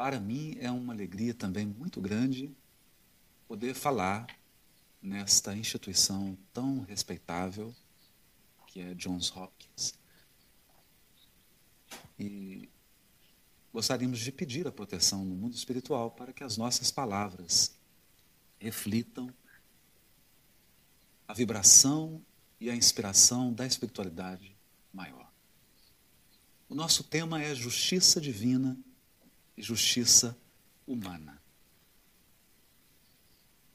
para mim é uma alegria também muito grande poder falar nesta instituição tão respeitável que é Johns Hopkins. E gostaríamos de pedir a proteção no mundo espiritual para que as nossas palavras reflitam a vibração e a inspiração da espiritualidade maior. O nosso tema é justiça divina e justiça humana.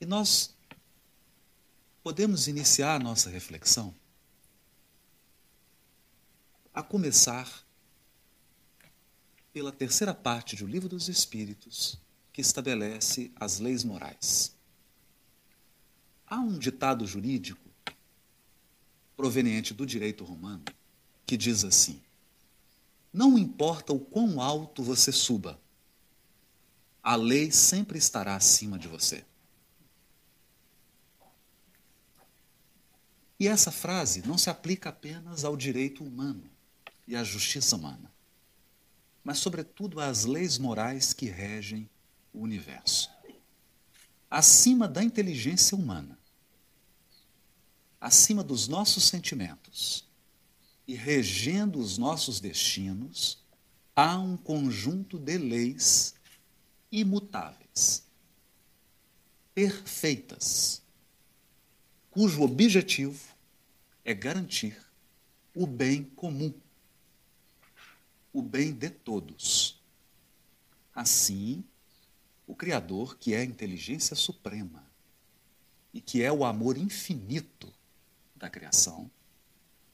E nós podemos iniciar a nossa reflexão a começar pela terceira parte do Livro dos Espíritos, que estabelece as leis morais. Há um ditado jurídico proveniente do direito romano que diz assim: Não importa o quão alto você suba, a lei sempre estará acima de você. E essa frase não se aplica apenas ao direito humano e à justiça humana mas, sobretudo, às leis morais que regem o universo. Acima da inteligência humana, acima dos nossos sentimentos e regendo os nossos destinos, há um conjunto de leis imutáveis, perfeitas, cujo objetivo é garantir o bem comum o bem de todos. Assim, o Criador, que é a inteligência suprema e que é o amor infinito da criação,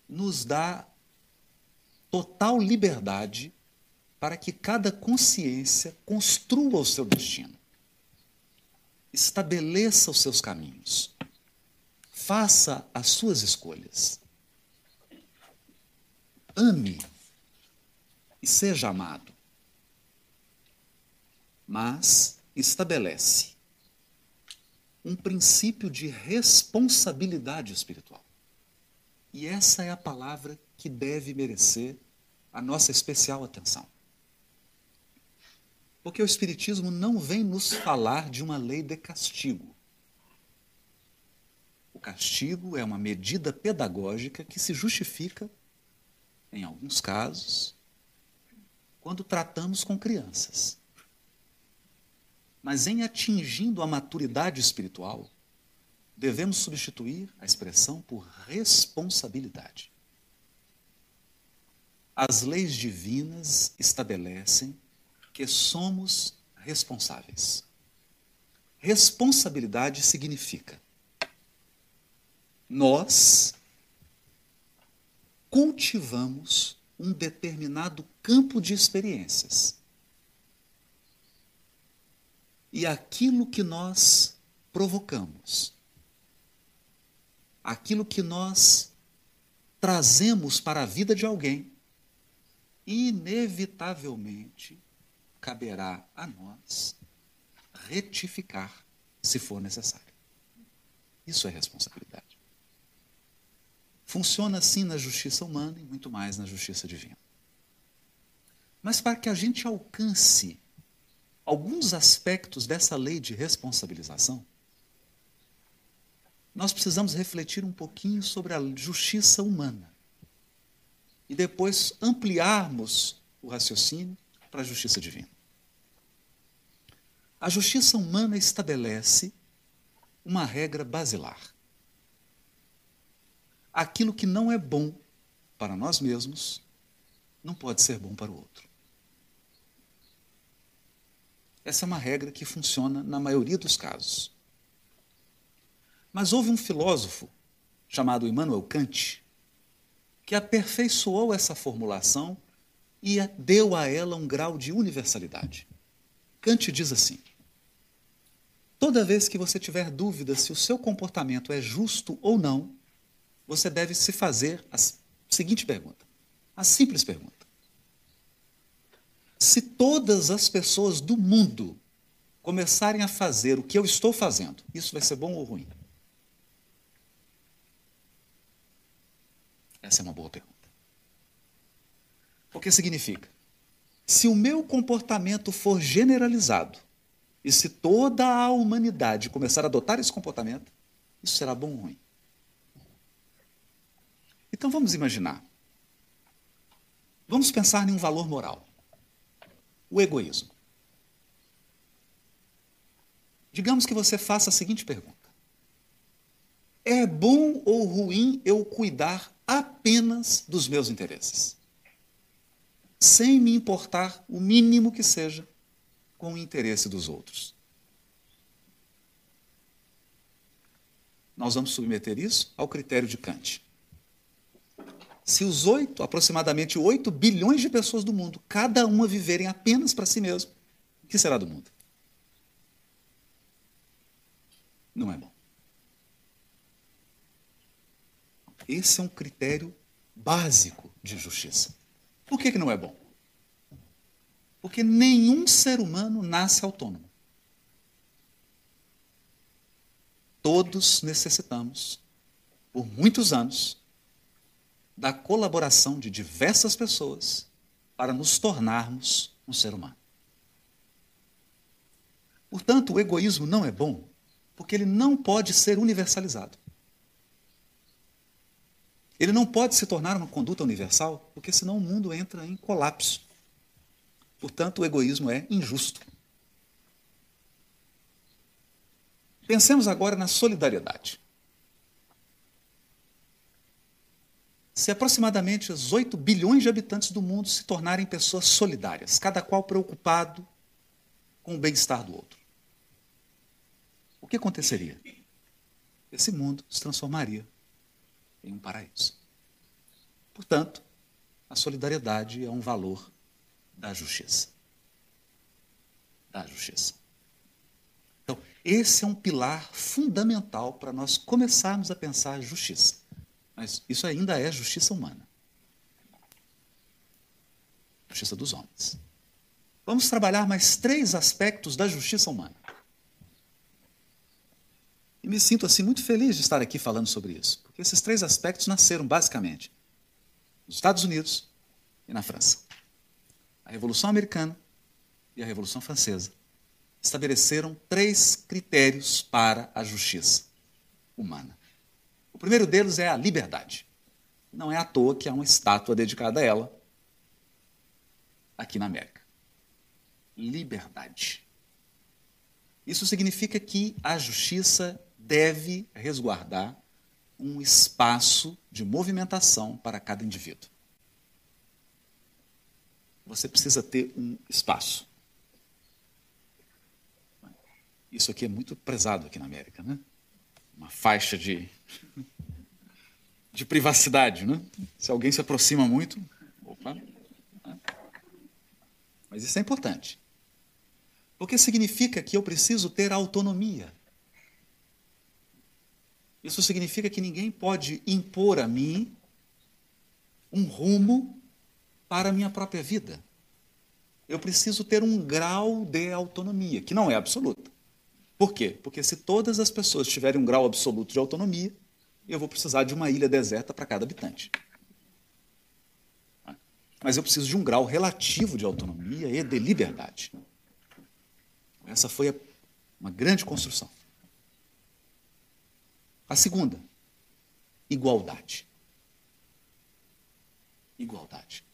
nos dá total liberdade para que cada consciência construa o seu destino, estabeleça os seus caminhos, faça as suas escolhas. Ame e seja amado. Mas estabelece um princípio de responsabilidade espiritual. E essa é a palavra que deve merecer a nossa especial atenção. Porque o Espiritismo não vem nos falar de uma lei de castigo. O castigo é uma medida pedagógica que se justifica, em alguns casos, quando tratamos com crianças. Mas em atingindo a maturidade espiritual, devemos substituir a expressão por responsabilidade. As leis divinas estabelecem que somos responsáveis. Responsabilidade significa nós cultivamos um determinado campo de experiências. E aquilo que nós provocamos, aquilo que nós trazemos para a vida de alguém, inevitavelmente caberá a nós retificar se for necessário. Isso é responsabilidade. Funciona assim na justiça humana e muito mais na justiça divina. Mas para que a gente alcance alguns aspectos dessa lei de responsabilização, nós precisamos refletir um pouquinho sobre a justiça humana e depois ampliarmos o raciocínio para a justiça divina. A justiça humana estabelece uma regra basilar aquilo que não é bom para nós mesmos não pode ser bom para o outro. Essa é uma regra que funciona na maioria dos casos. Mas houve um filósofo chamado Immanuel Kant que aperfeiçoou essa formulação e deu a ela um grau de universalidade. Kant diz assim: Toda vez que você tiver dúvida se o seu comportamento é justo ou não, você deve se fazer a seguinte pergunta: a simples pergunta. Se todas as pessoas do mundo começarem a fazer o que eu estou fazendo, isso vai ser bom ou ruim? Essa é uma boa pergunta. O que significa? Se o meu comportamento for generalizado, e se toda a humanidade começar a adotar esse comportamento, isso será bom ou ruim? Então vamos imaginar. Vamos pensar em um valor moral. O egoísmo. Digamos que você faça a seguinte pergunta: É bom ou ruim eu cuidar apenas dos meus interesses? Sem me importar o mínimo que seja com o interesse dos outros. Nós vamos submeter isso ao critério de Kant. Se os oito, aproximadamente 8 bilhões de pessoas do mundo, cada uma viverem apenas para si mesmo, o que será do mundo? Não é bom. Esse é um critério básico de justiça. Por que, que não é bom? Porque nenhum ser humano nasce autônomo. Todos necessitamos, por muitos anos, da colaboração de diversas pessoas para nos tornarmos um ser humano. Portanto, o egoísmo não é bom porque ele não pode ser universalizado. Ele não pode se tornar uma conduta universal, porque senão o mundo entra em colapso. Portanto, o egoísmo é injusto. Pensemos agora na solidariedade. Se aproximadamente os 8 bilhões de habitantes do mundo se tornarem pessoas solidárias, cada qual preocupado com o bem-estar do outro, o que aconteceria? Esse mundo se transformaria em um paraíso. Portanto, a solidariedade é um valor da justiça. Da justiça. Então, esse é um pilar fundamental para nós começarmos a pensar a justiça. Mas isso ainda é justiça humana. Justiça dos homens. Vamos trabalhar mais três aspectos da justiça humana. E me sinto assim muito feliz de estar aqui falando sobre isso, porque esses três aspectos nasceram basicamente nos Estados Unidos e na França a Revolução Americana e a Revolução Francesa estabeleceram três critérios para a justiça humana. O primeiro deles é a liberdade. Não é à toa que há uma estátua dedicada a ela aqui na América. Liberdade. Isso significa que a justiça deve resguardar um espaço de movimentação para cada indivíduo você precisa ter um espaço. Isso aqui é muito prezado aqui na América, né? Uma faixa de, de privacidade, né? Se alguém se aproxima muito, opa. Né? Mas isso é importante. Porque significa que eu preciso ter autonomia. Isso significa que ninguém pode impor a mim um rumo para a minha própria vida. Eu preciso ter um grau de autonomia, que não é absoluta. Por quê? Porque se todas as pessoas tiverem um grau absoluto de autonomia, eu vou precisar de uma ilha deserta para cada habitante. Mas eu preciso de um grau relativo de autonomia e de liberdade. Essa foi uma grande construção. A segunda, igualdade. Igualdade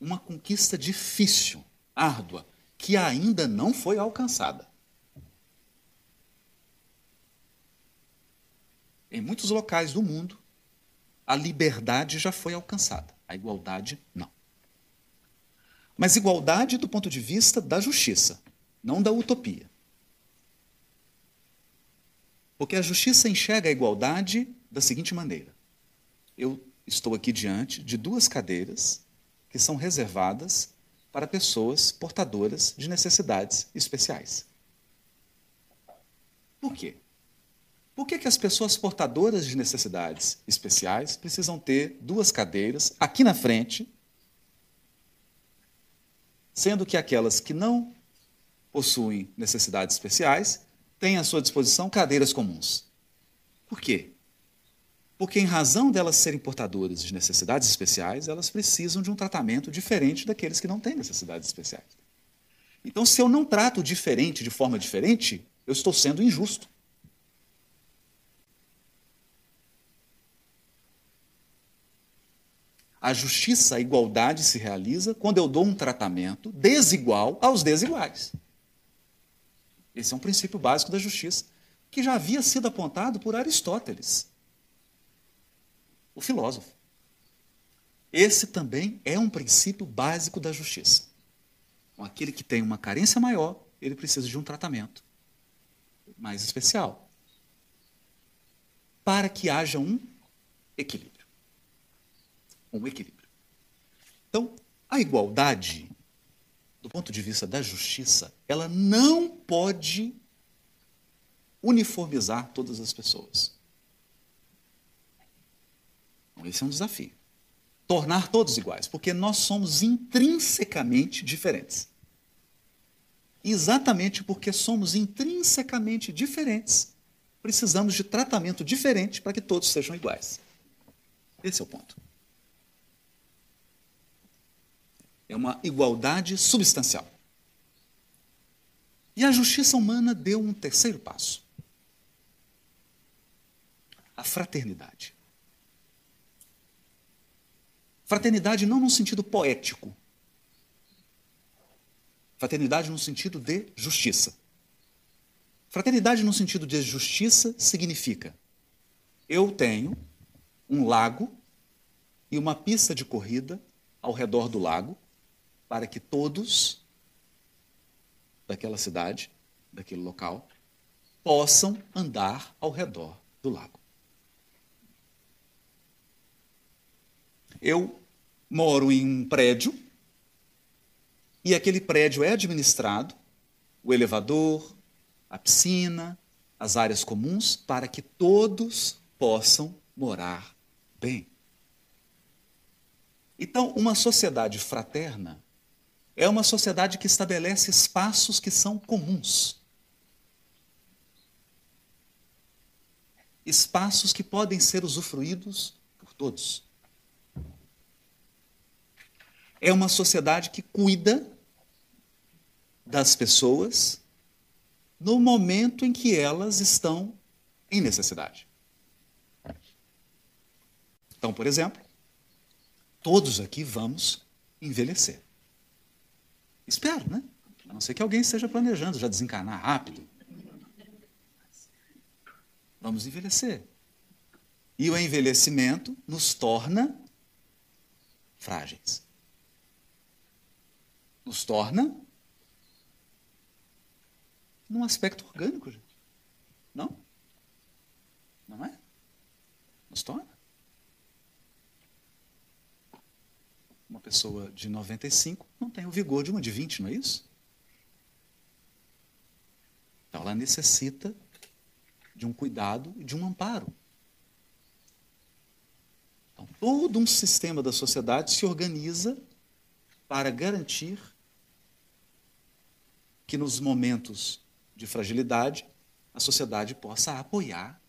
uma conquista difícil, árdua, que ainda não foi alcançada. Em muitos locais do mundo, a liberdade já foi alcançada, a igualdade não. Mas igualdade do ponto de vista da justiça, não da utopia. Porque a justiça enxerga a igualdade da seguinte maneira: eu estou aqui diante de duas cadeiras que são reservadas para pessoas portadoras de necessidades especiais. Por quê? Por que, que as pessoas portadoras de necessidades especiais precisam ter duas cadeiras aqui na frente, sendo que aquelas que não possuem necessidades especiais têm à sua disposição cadeiras comuns? Por quê? Porque, em razão delas serem portadoras de necessidades especiais, elas precisam de um tratamento diferente daqueles que não têm necessidades especiais. Então, se eu não trato diferente de forma diferente, eu estou sendo injusto. A justiça, a igualdade se realiza quando eu dou um tratamento desigual aos desiguais. Esse é um princípio básico da justiça, que já havia sido apontado por Aristóteles o filósofo. Esse também é um princípio básico da justiça. Com aquele que tem uma carência maior, ele precisa de um tratamento mais especial. Para que haja um equilíbrio. Um equilíbrio. Então, a igualdade, do ponto de vista da justiça, ela não pode uniformizar todas as pessoas. Então, esse é um desafio. Tornar todos iguais, porque nós somos intrinsecamente diferentes. Exatamente porque somos intrinsecamente diferentes, precisamos de tratamento diferente para que todos sejam iguais. Esse é o ponto. É uma igualdade substancial. E a justiça humana deu um terceiro passo: a fraternidade. Fraternidade não no sentido poético. Fraternidade no sentido de justiça. Fraternidade no sentido de justiça significa: eu tenho um lago e uma pista de corrida ao redor do lago para que todos daquela cidade, daquele local, possam andar ao redor do lago. Eu moro em um prédio e aquele prédio é administrado, o elevador, a piscina, as áreas comuns, para que todos possam morar bem. Então, uma sociedade fraterna é uma sociedade que estabelece espaços que são comuns. Espaços que podem ser usufruídos por todos é uma sociedade que cuida das pessoas no momento em que elas estão em necessidade. Então, por exemplo, todos aqui vamos envelhecer. Espero, né? A não ser que alguém esteja planejando já desencarnar rápido. Vamos envelhecer. E o envelhecimento nos torna frágeis nos torna num aspecto orgânico, gente. Não? Não é? Nos torna. Uma pessoa de 95 não tem o vigor de uma de 20, não é isso? Então ela necessita de um cuidado e de um amparo. Então, todo um sistema da sociedade se organiza para garantir que nos momentos de fragilidade a sociedade possa apoiar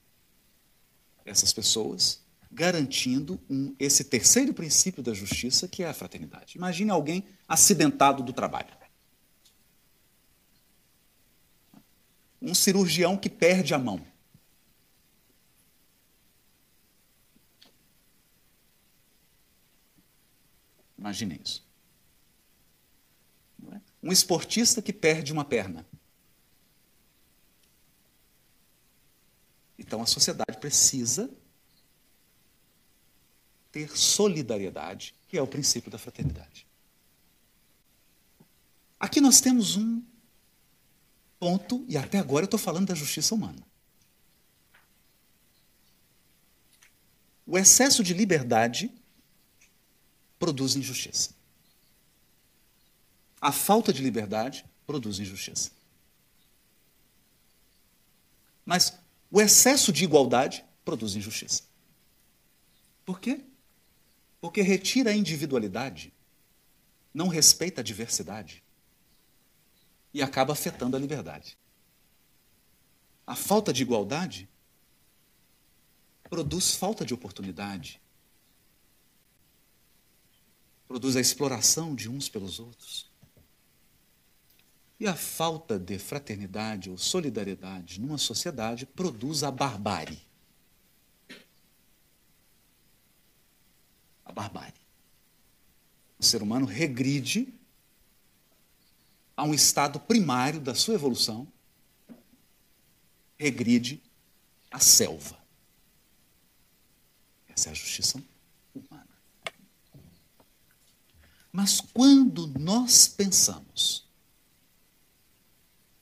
essas pessoas, garantindo um, esse terceiro princípio da justiça, que é a fraternidade. Imagine alguém acidentado do trabalho. Um cirurgião que perde a mão. Imagine isso. Um esportista que perde uma perna. Então a sociedade precisa ter solidariedade, que é o princípio da fraternidade. Aqui nós temos um ponto, e até agora eu estou falando da justiça humana. O excesso de liberdade produz injustiça. A falta de liberdade produz injustiça. Mas o excesso de igualdade produz injustiça. Por quê? Porque retira a individualidade, não respeita a diversidade e acaba afetando a liberdade. A falta de igualdade produz falta de oportunidade, produz a exploração de uns pelos outros. E a falta de fraternidade ou solidariedade numa sociedade produz a barbárie. A barbárie. O ser humano regride a um estado primário da sua evolução, regride à selva. Essa é a justiça humana. Mas quando nós pensamos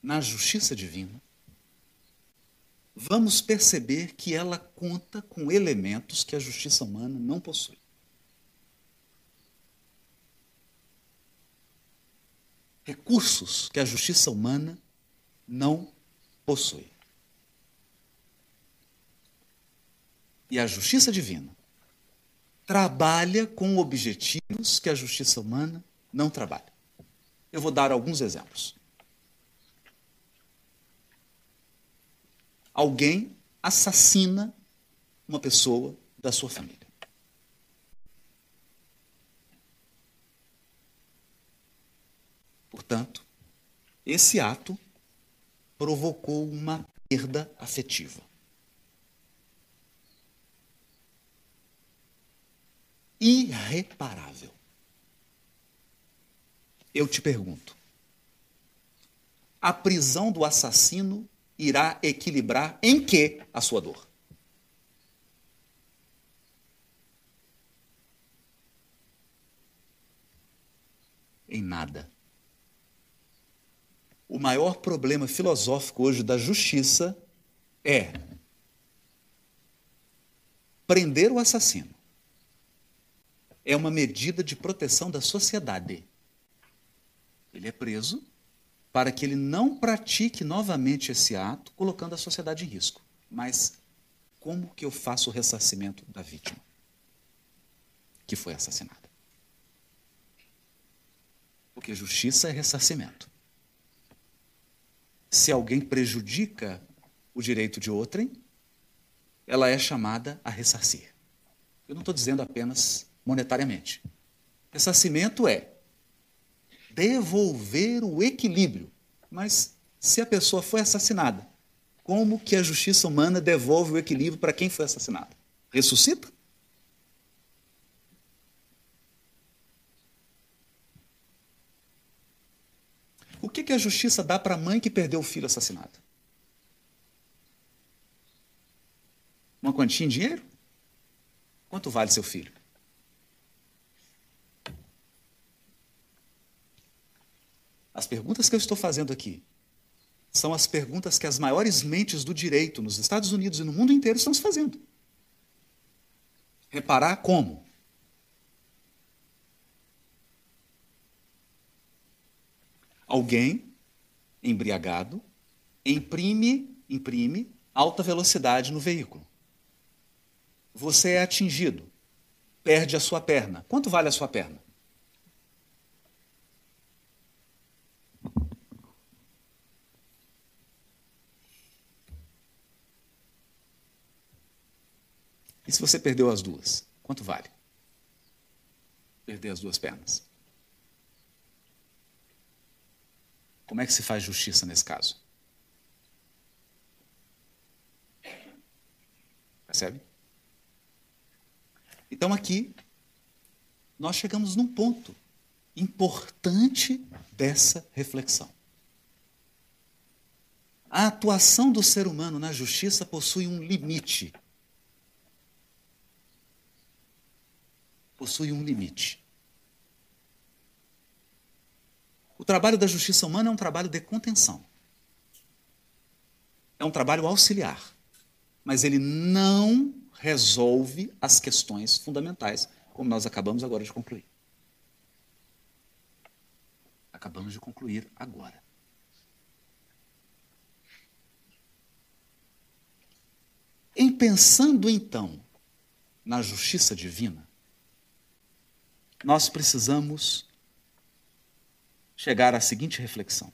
na justiça divina, vamos perceber que ela conta com elementos que a justiça humana não possui. Recursos que a justiça humana não possui. E a justiça divina trabalha com objetivos que a justiça humana não trabalha. Eu vou dar alguns exemplos. Alguém assassina uma pessoa da sua família. Portanto, esse ato provocou uma perda afetiva. irreparável. Eu te pergunto: a prisão do assassino irá equilibrar em que a sua dor? Em nada. O maior problema filosófico hoje da justiça é prender o assassino é uma medida de proteção da sociedade. Ele é preso para que ele não pratique novamente esse ato, colocando a sociedade em risco. Mas como que eu faço o ressarcimento da vítima que foi assassinada? Porque justiça é ressarcimento. Se alguém prejudica o direito de outrem, ela é chamada a ressarcir. Eu não estou dizendo apenas monetariamente. Ressarcimento é devolver o equilíbrio. Mas se a pessoa foi assassinada, como que a justiça humana devolve o equilíbrio para quem foi assassinado? Ressuscita? O que, que a justiça dá para a mãe que perdeu o filho assassinado? Uma quantia em dinheiro? Quanto vale seu filho? As perguntas que eu estou fazendo aqui são as perguntas que as maiores mentes do direito nos Estados Unidos e no mundo inteiro estão se fazendo. Reparar como? Alguém embriagado imprime, imprime alta velocidade no veículo. Você é atingido, perde a sua perna. Quanto vale a sua perna? E se você perdeu as duas, quanto vale? Perder as duas pernas. Como é que se faz justiça nesse caso? Percebe? Então aqui nós chegamos num ponto importante dessa reflexão. A atuação do ser humano na justiça possui um limite possui um limite. O trabalho da justiça humana é um trabalho de contenção. É um trabalho auxiliar. Mas ele não resolve as questões fundamentais, como nós acabamos agora de concluir. Acabamos de concluir agora. Em pensando então na justiça divina, nós precisamos chegar à seguinte reflexão.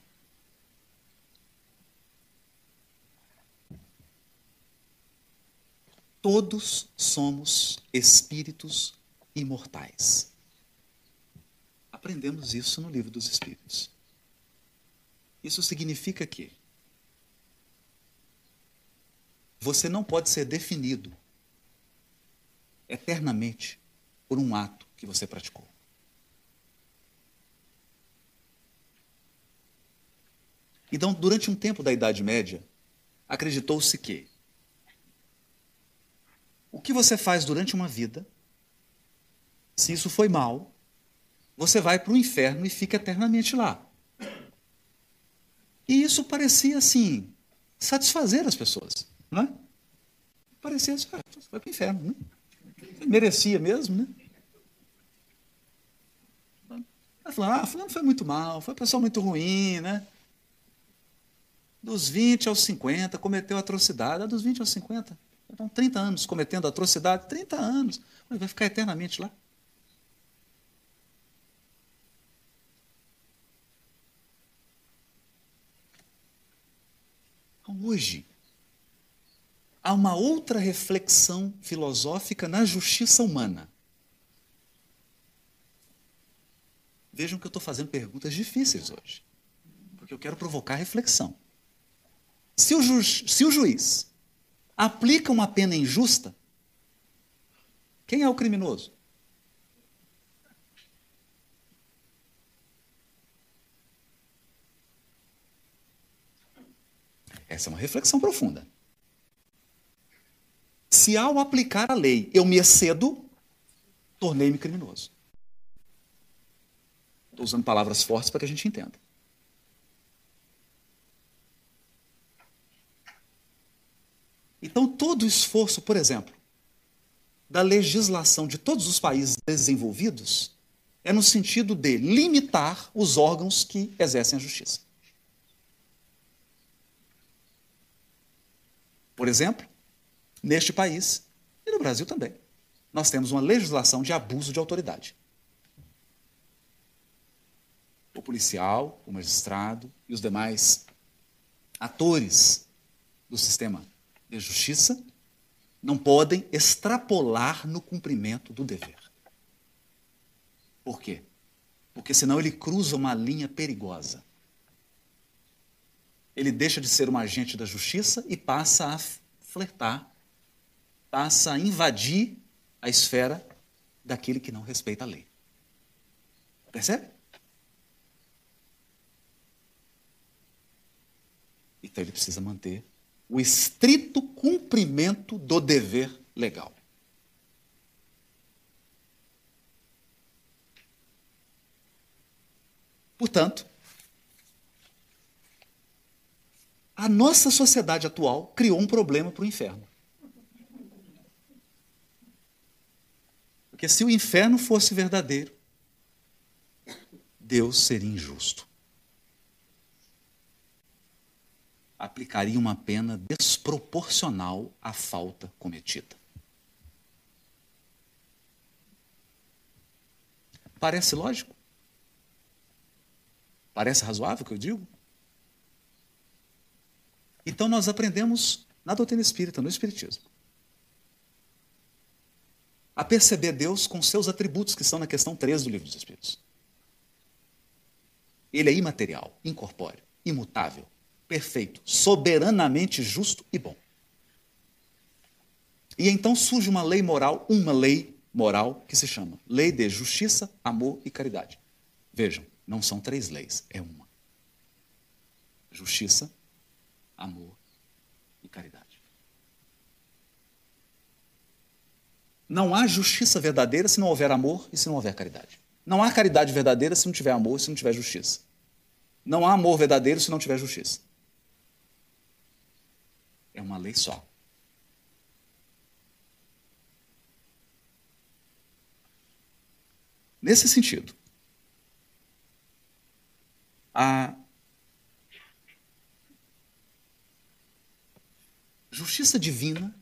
Todos somos espíritos imortais. Aprendemos isso no livro dos Espíritos. Isso significa que você não pode ser definido eternamente por um ato que você praticou. Então, durante um tempo da Idade Média, acreditou-se que o que você faz durante uma vida, se isso foi mal, você vai para o inferno e fica eternamente lá. E isso parecia assim satisfazer as pessoas, não é? Parecia ah, vai para o inferno, né? Merecia mesmo, né? Aí falando, ah, fulano foi muito mal, foi uma pessoa muito ruim, né? Dos 20 aos 50, cometeu atrocidade. Ah, dos 20 aos 50, então 30 anos cometendo atrocidade, 30 anos. Vai ficar eternamente lá. Então, hoje, há uma outra reflexão filosófica na justiça humana. Vejam que eu estou fazendo perguntas difíceis hoje, porque eu quero provocar reflexão. Se o, ju se o juiz aplica uma pena injusta, quem é o criminoso? Essa é uma reflexão profunda. Se ao aplicar a lei eu me excedo, tornei-me criminoso. Estou usando palavras fortes para que a gente entenda. Então, todo o esforço, por exemplo, da legislação de todos os países desenvolvidos é no sentido de limitar os órgãos que exercem a justiça. Por exemplo, neste país e no Brasil também, nós temos uma legislação de abuso de autoridade o policial, o magistrado e os demais atores do sistema de justiça não podem extrapolar no cumprimento do dever. Por quê? Porque senão ele cruza uma linha perigosa. Ele deixa de ser um agente da justiça e passa a flertar, passa a invadir a esfera daquele que não respeita a lei. Percebe? Então ele precisa manter o estrito cumprimento do dever legal. Portanto, a nossa sociedade atual criou um problema para o inferno. Porque se o inferno fosse verdadeiro, Deus seria injusto. Aplicaria uma pena desproporcional à falta cometida. Parece lógico? Parece razoável o que eu digo? Então nós aprendemos na doutrina espírita, no Espiritismo, a perceber Deus com seus atributos que estão na questão 3 do Livro dos Espíritos. Ele é imaterial, incorpóreo, imutável, perfeito, soberanamente justo e bom. E então surge uma lei moral, uma lei moral que se chama Lei de Justiça, Amor e Caridade. Vejam, não são três leis, é uma. Justiça, amor e caridade. Não há justiça verdadeira se não houver amor e se não houver caridade. Não há caridade verdadeira se não tiver amor e se não tiver justiça. Não há amor verdadeiro se não tiver justiça. É uma lei só. Nesse sentido, a justiça divina,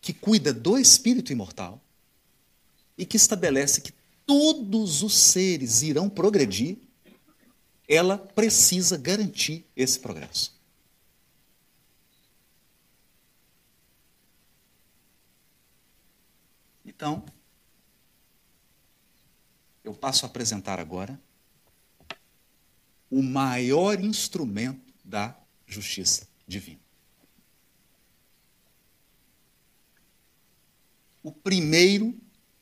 que cuida do espírito imortal e que estabelece que todos os seres irão progredir, ela precisa garantir esse progresso. Então, eu passo a apresentar agora o maior instrumento da justiça divina. O primeiro,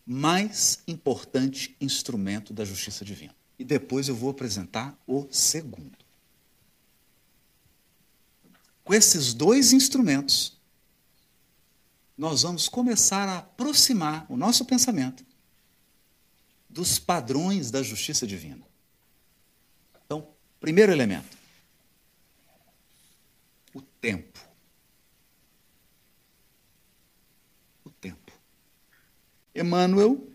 mais importante instrumento da justiça divina. E depois eu vou apresentar o segundo. Com esses dois instrumentos, nós vamos começar a aproximar o nosso pensamento dos padrões da justiça divina. Então, primeiro elemento: o tempo. O tempo. Emmanuel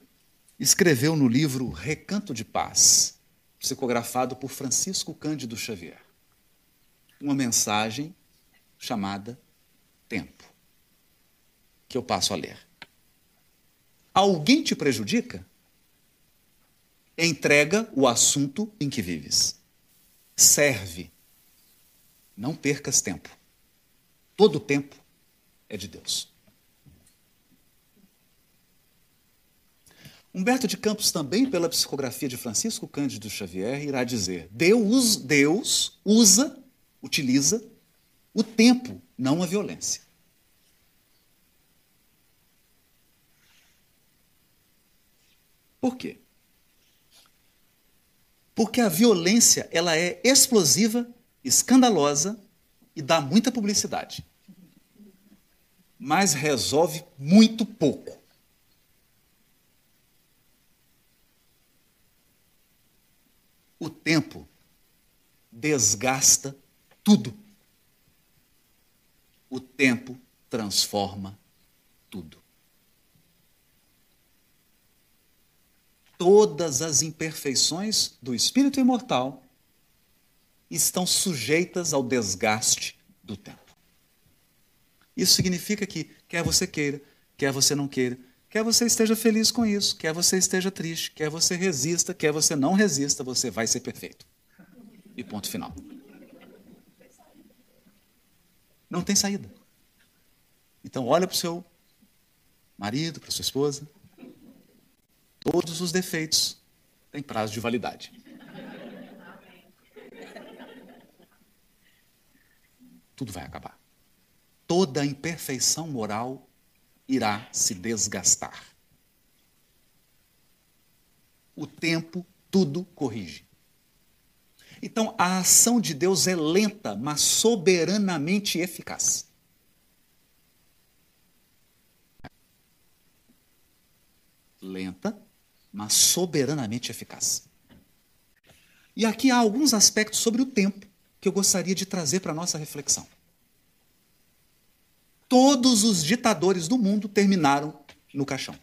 escreveu no livro Recanto de Paz, psicografado por Francisco Cândido Xavier, uma mensagem chamada tempo, que eu passo a ler. Alguém te prejudica? Entrega o assunto em que vives. Serve. Não percas tempo. Todo tempo é de Deus. Humberto de Campos, também pela psicografia de Francisco Cândido Xavier, irá dizer: Deus, Deus usa, utiliza o tempo, não a violência. Por quê? Porque a violência ela é explosiva, escandalosa e dá muita publicidade. Mas resolve muito pouco. O tempo desgasta tudo o tempo transforma tudo. Todas as imperfeições do espírito imortal estão sujeitas ao desgaste do tempo. Isso significa que, quer você queira, quer você não queira, quer você esteja feliz com isso, quer você esteja triste, quer você resista, quer você não resista, você vai ser perfeito. E ponto final. Não tem saída. Então, olha para o seu marido, para sua esposa. Todos os defeitos têm prazo de validade. Tudo vai acabar. Toda imperfeição moral irá se desgastar. O tempo tudo corrige. Então, a ação de Deus é lenta, mas soberanamente eficaz. Lenta, mas soberanamente eficaz. E aqui há alguns aspectos sobre o tempo que eu gostaria de trazer para a nossa reflexão. Todos os ditadores do mundo terminaram no caixão.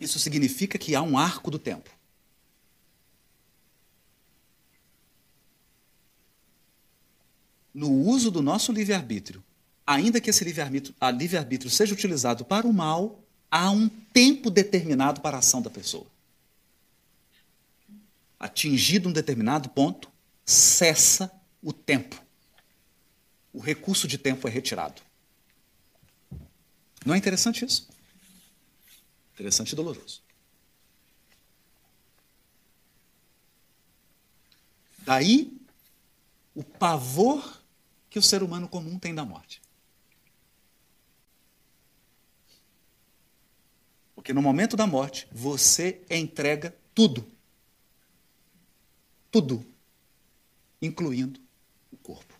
Isso significa que há um arco do tempo. No uso do nosso livre-arbítrio, ainda que esse livre-arbítrio livre seja utilizado para o mal, há um tempo determinado para a ação da pessoa. Atingido um determinado ponto, cessa o tempo. O recurso de tempo é retirado. Não é interessante isso? Interessante e doloroso. Daí o pavor que o ser humano comum tem da morte. Porque no momento da morte, você entrega tudo. Tudo. Incluindo o corpo.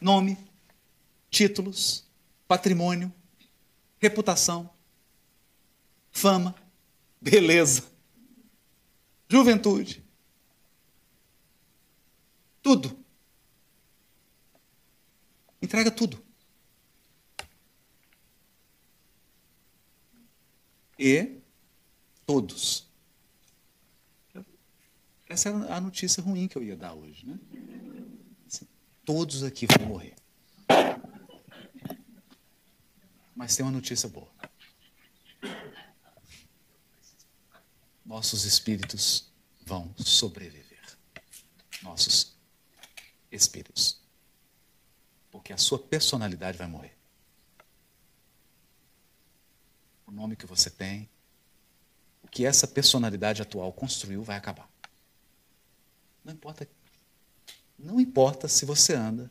Nome, títulos, patrimônio, reputação, fama, beleza, juventude. Tudo. Entrega tudo. E todos. Essa é a notícia ruim que eu ia dar hoje, né? Assim, todos aqui vão morrer. Mas tem uma notícia boa. Nossos espíritos vão sobreviver. nossos espíritos. Porque a sua personalidade vai morrer. O nome que você tem, o que essa personalidade atual construiu vai acabar. Não importa. Não importa se você anda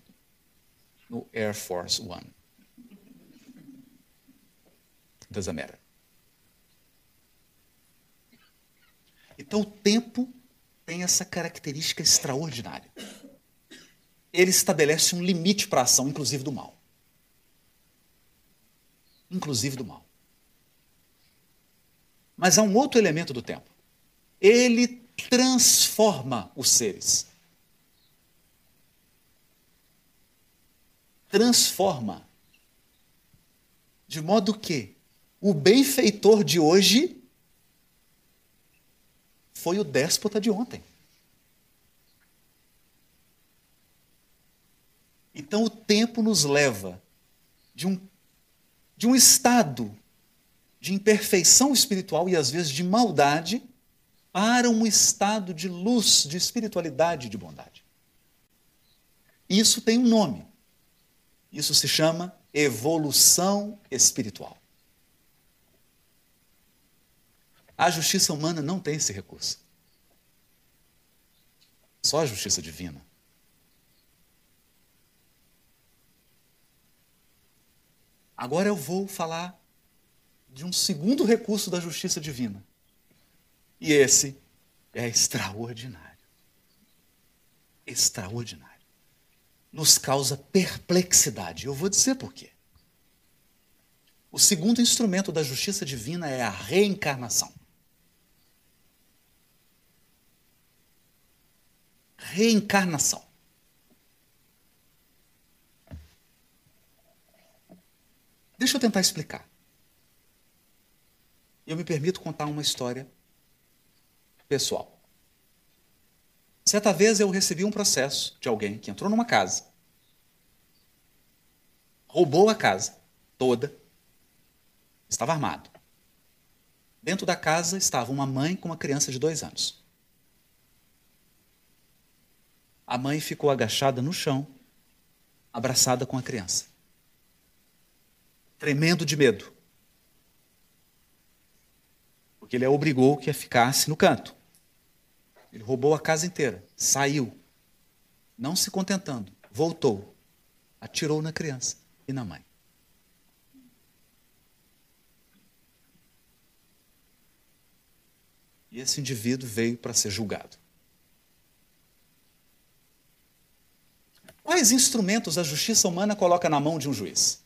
no Air Force One. Doesn't matter. Então o tempo tem essa característica extraordinária. Ele estabelece um limite para a ação, inclusive do mal. Inclusive do mal. Mas há um outro elemento do tempo. Ele transforma os seres. Transforma. De modo que o benfeitor de hoje foi o déspota de ontem. Então o tempo nos leva de um, de um estado de imperfeição espiritual e às vezes de maldade para um estado de luz, de espiritualidade, de bondade. Isso tem um nome. Isso se chama evolução espiritual. A justiça humana não tem esse recurso. Só a justiça divina. Agora eu vou falar de um segundo recurso da justiça divina. E esse é extraordinário. Extraordinário. Nos causa perplexidade. Eu vou dizer por quê. O segundo instrumento da justiça divina é a reencarnação. reencarnação. Deixa eu tentar explicar. Eu me permito contar uma história pessoal. Certa vez eu recebi um processo de alguém que entrou numa casa, roubou a casa toda, estava armado. Dentro da casa estava uma mãe com uma criança de dois anos. A mãe ficou agachada no chão, abraçada com a criança, tremendo de medo. Porque ele a obrigou que a ficasse no canto. Ele roubou a casa inteira, saiu, não se contentando, voltou, atirou na criança e na mãe. E esse indivíduo veio para ser julgado. Quais instrumentos a justiça humana coloca na mão de um juiz?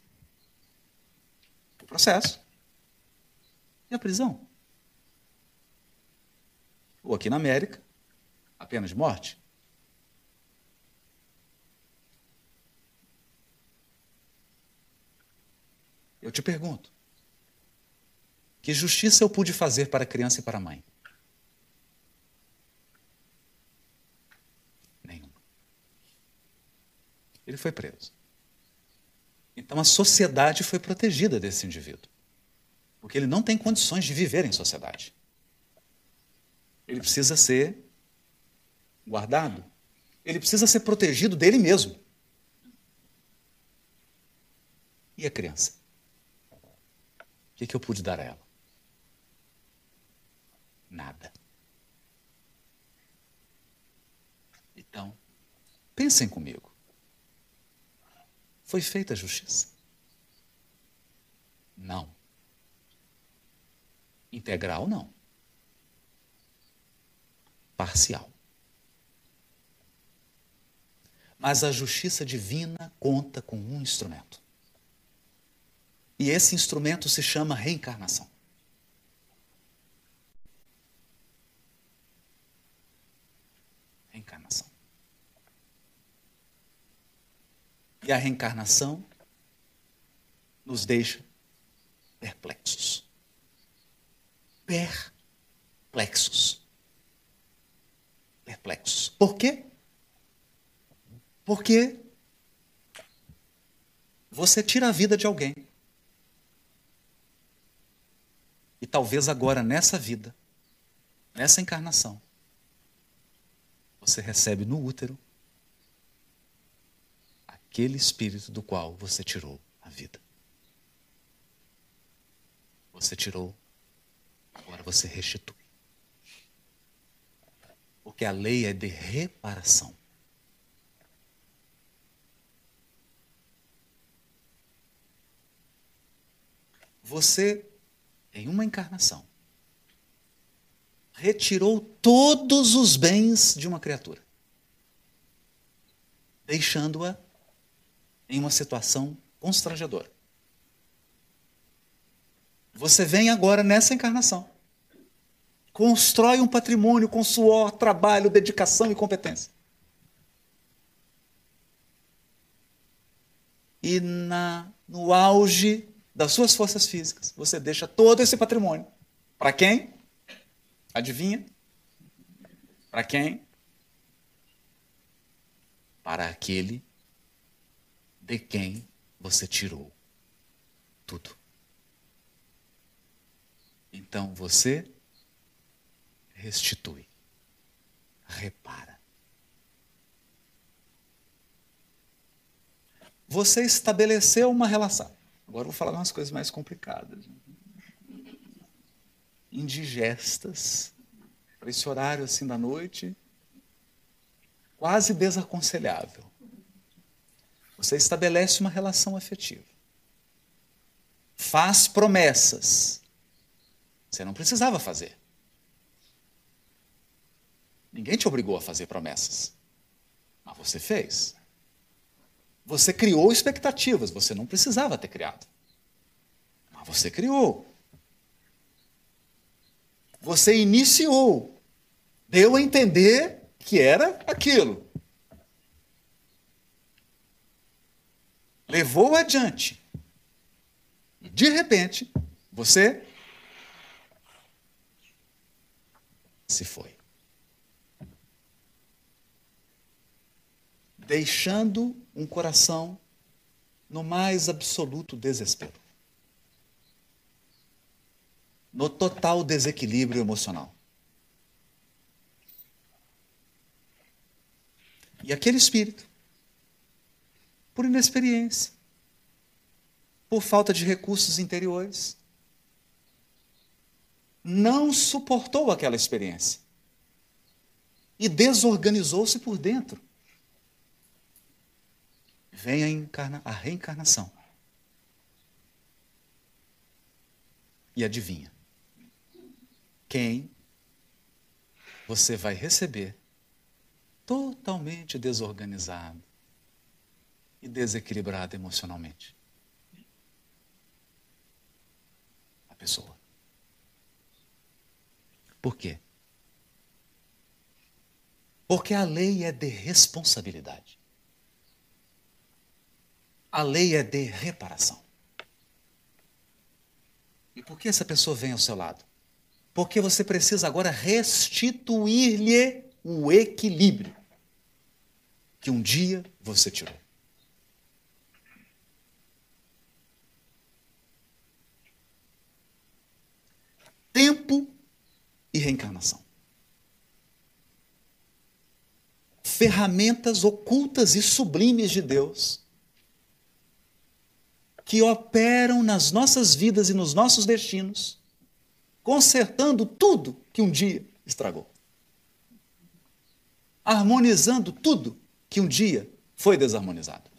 Processo e a prisão. Ou aqui na América, a pena de morte. Eu te pergunto: que justiça eu pude fazer para a criança e para a mãe? Ele foi preso. Então a sociedade foi protegida desse indivíduo. Porque ele não tem condições de viver em sociedade. Ele precisa ser guardado. Ele precisa ser protegido dele mesmo. E a criança? O que, que eu pude dar a ela? Nada. Então, pensem comigo. Foi feita a justiça? Não. Integral, não. Parcial. Mas a justiça divina conta com um instrumento. E esse instrumento se chama reencarnação. E a reencarnação nos deixa perplexos. Perplexos. Perplexos. Por quê? Porque você tira a vida de alguém. E talvez agora, nessa vida, nessa encarnação, você recebe no útero aquele espírito do qual você tirou a vida. Você tirou, agora você restitui. Porque a lei é de reparação. Você, em uma encarnação, retirou todos os bens de uma criatura, deixando-a em uma situação constrangedora. Você vem agora nessa encarnação, constrói um patrimônio com suor, trabalho, dedicação e competência. E na, no auge das suas forças físicas, você deixa todo esse patrimônio. Para quem? Adivinha? Para quem? Para aquele de quem você tirou tudo. Então você restitui, repara. Você estabeleceu uma relação. Agora vou falar umas coisas mais complicadas indigestas, para esse horário assim da noite, quase desaconselhável. Você estabelece uma relação afetiva. Faz promessas. Você não precisava fazer. Ninguém te obrigou a fazer promessas. Mas você fez. Você criou expectativas, você não precisava ter criado. Mas você criou. Você iniciou, deu a entender que era aquilo. Levou adiante. De repente, você se foi. Deixando um coração no mais absoluto desespero. no total desequilíbrio emocional. E aquele espírito, por inexperiência, por falta de recursos interiores, não suportou aquela experiência e desorganizou-se por dentro. Vem a, encarna, a reencarnação. E adivinha? quem você vai receber totalmente desorganizado e desequilibrado emocionalmente. A pessoa. Por quê? Porque a lei é de responsabilidade. A lei é de reparação. E por que essa pessoa vem ao seu lado? porque você precisa agora restituir-lhe o equilíbrio que um dia você tirou. Tempo e reencarnação. Ferramentas ocultas e sublimes de Deus que operam nas nossas vidas e nos nossos destinos consertando tudo que um dia estragou. Harmonizando tudo que um dia foi desarmonizado.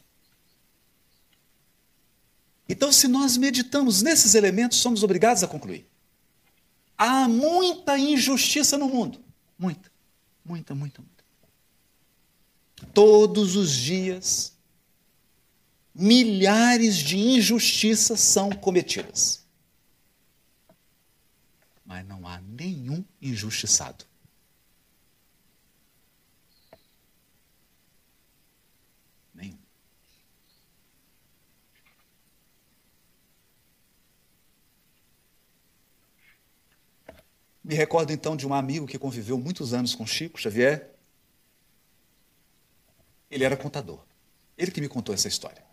Então, se nós meditamos nesses elementos, somos obrigados a concluir. Há muita injustiça no mundo. Muita, muita, muita, muita. Todos os dias, milhares de injustiças são cometidas mas não há nenhum injustiçado. Nenhum. Me recordo então de um amigo que conviveu muitos anos com Chico Xavier. Ele era contador. Ele que me contou essa história.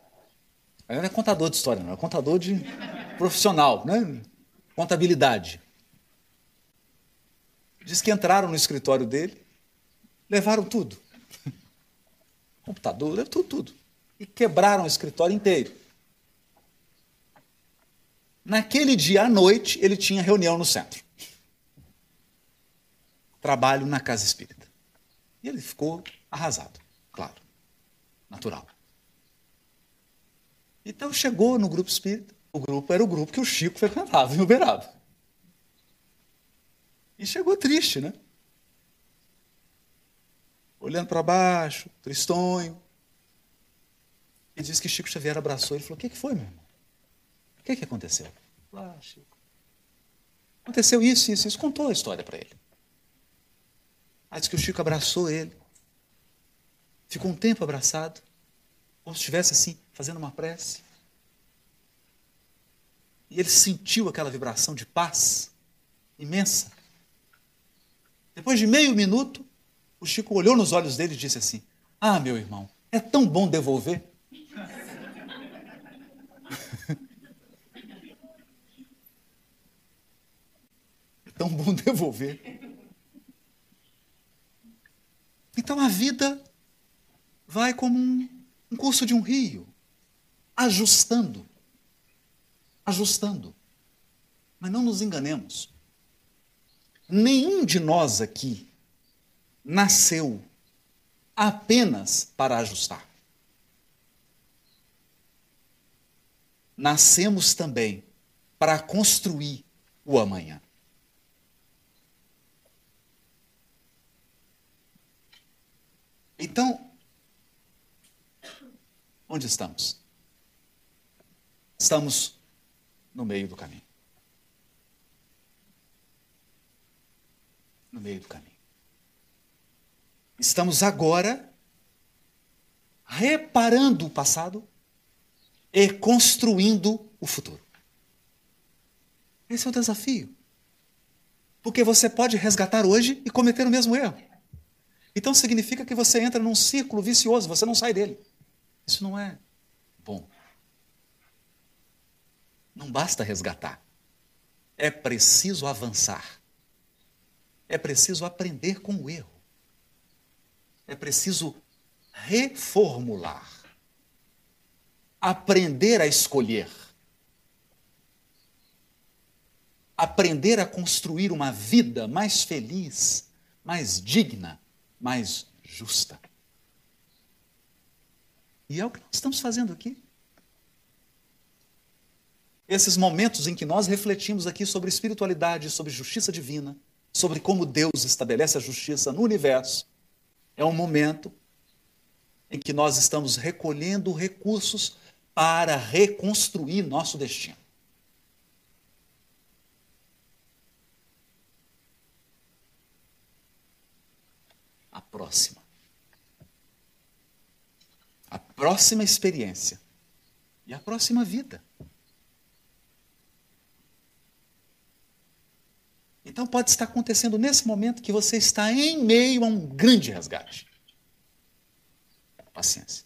Ele não é contador de história, não, é contador de profissional, né? Contabilidade. Diz que entraram no escritório dele Levaram tudo. Computador, tudo, tudo. E quebraram o escritório inteiro. Naquele dia à noite, ele tinha reunião no centro. Trabalho na casa espírita. E ele ficou arrasado, claro. Natural. Então chegou no grupo espírita. O grupo era o grupo que o Chico frequentava em Uberaba. E chegou triste, né? Olhando para baixo, tristonho. E disse que Chico Xavier abraçou ele e falou: O que, que foi, meu irmão? O que, que aconteceu? Ah, Chico. Aconteceu isso, isso, isso. Contou a história para ele. Aí disse que o Chico abraçou ele. Ficou um tempo abraçado. Como se estivesse assim, fazendo uma prece. E ele sentiu aquela vibração de paz imensa. Depois de meio minuto, o Chico olhou nos olhos dele e disse assim: Ah, meu irmão, é tão bom devolver. é tão bom devolver. Então a vida vai como um, um curso de um rio, ajustando, ajustando. Mas não nos enganemos. Nenhum de nós aqui nasceu apenas para ajustar. Nascemos também para construir o amanhã. Então, onde estamos? Estamos no meio do caminho. No meio do caminho. Estamos agora reparando o passado e construindo o futuro. Esse é o desafio. Porque você pode resgatar hoje e cometer o mesmo erro. Então significa que você entra num círculo vicioso, você não sai dele. Isso não é bom. Não basta resgatar. É preciso avançar. É preciso aprender com o erro. É preciso reformular. Aprender a escolher. Aprender a construir uma vida mais feliz, mais digna, mais justa. E é o que nós estamos fazendo aqui. Esses momentos em que nós refletimos aqui sobre espiritualidade, sobre justiça divina, sobre como Deus estabelece a justiça no universo, é um momento em que nós estamos recolhendo recursos para reconstruir nosso destino. A próxima. A próxima experiência e a próxima vida. Então pode estar acontecendo nesse momento que você está em meio a um grande resgate. Paciência.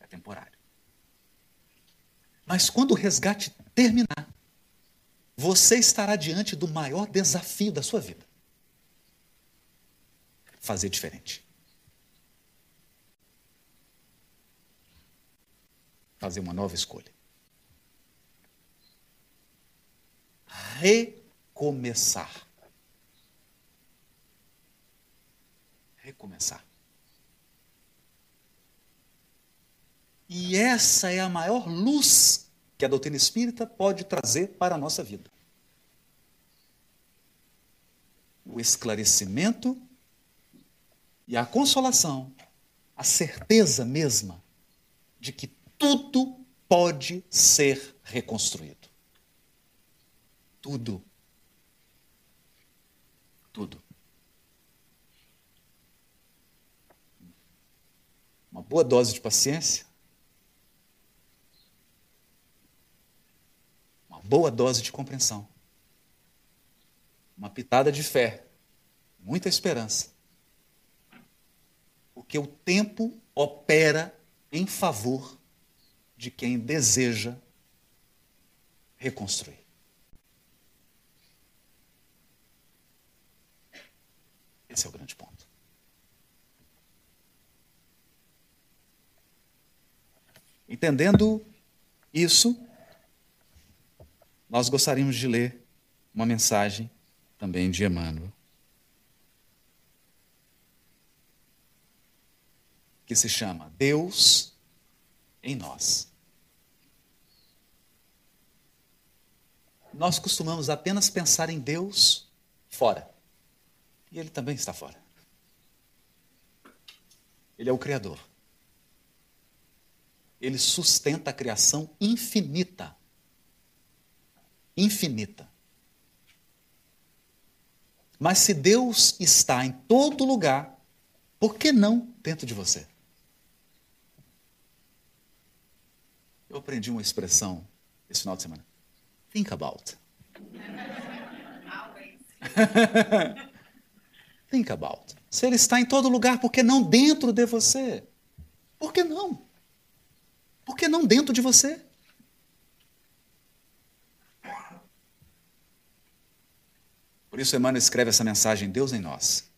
É temporário. Mas quando o resgate terminar, você estará diante do maior desafio da sua vida: fazer diferente. Fazer uma nova escolha. recomeçar. Recomeçar. E essa é a maior luz que a doutrina espírita pode trazer para a nossa vida. O esclarecimento e a consolação, a certeza mesma de que tudo pode ser reconstruído. Tudo. Tudo. Uma boa dose de paciência. Boa dose de compreensão. Uma pitada de fé. Muita esperança. Porque o tempo opera em favor de quem deseja reconstruir. Esse é o grande ponto. Entendendo isso, nós gostaríamos de ler uma mensagem também de Emmanuel, que se chama Deus em nós. Nós costumamos apenas pensar em Deus fora. E Ele também está fora. Ele é o Criador. Ele sustenta a criação infinita. Infinita. Mas se Deus está em todo lugar, por que não dentro de você? Eu aprendi uma expressão esse final de semana. Think about. Think about. Se ele está em todo lugar, por que não dentro de você? Por que não? Por que não dentro de você? Por isso, Emmanuel escreve essa mensagem: Deus em nós.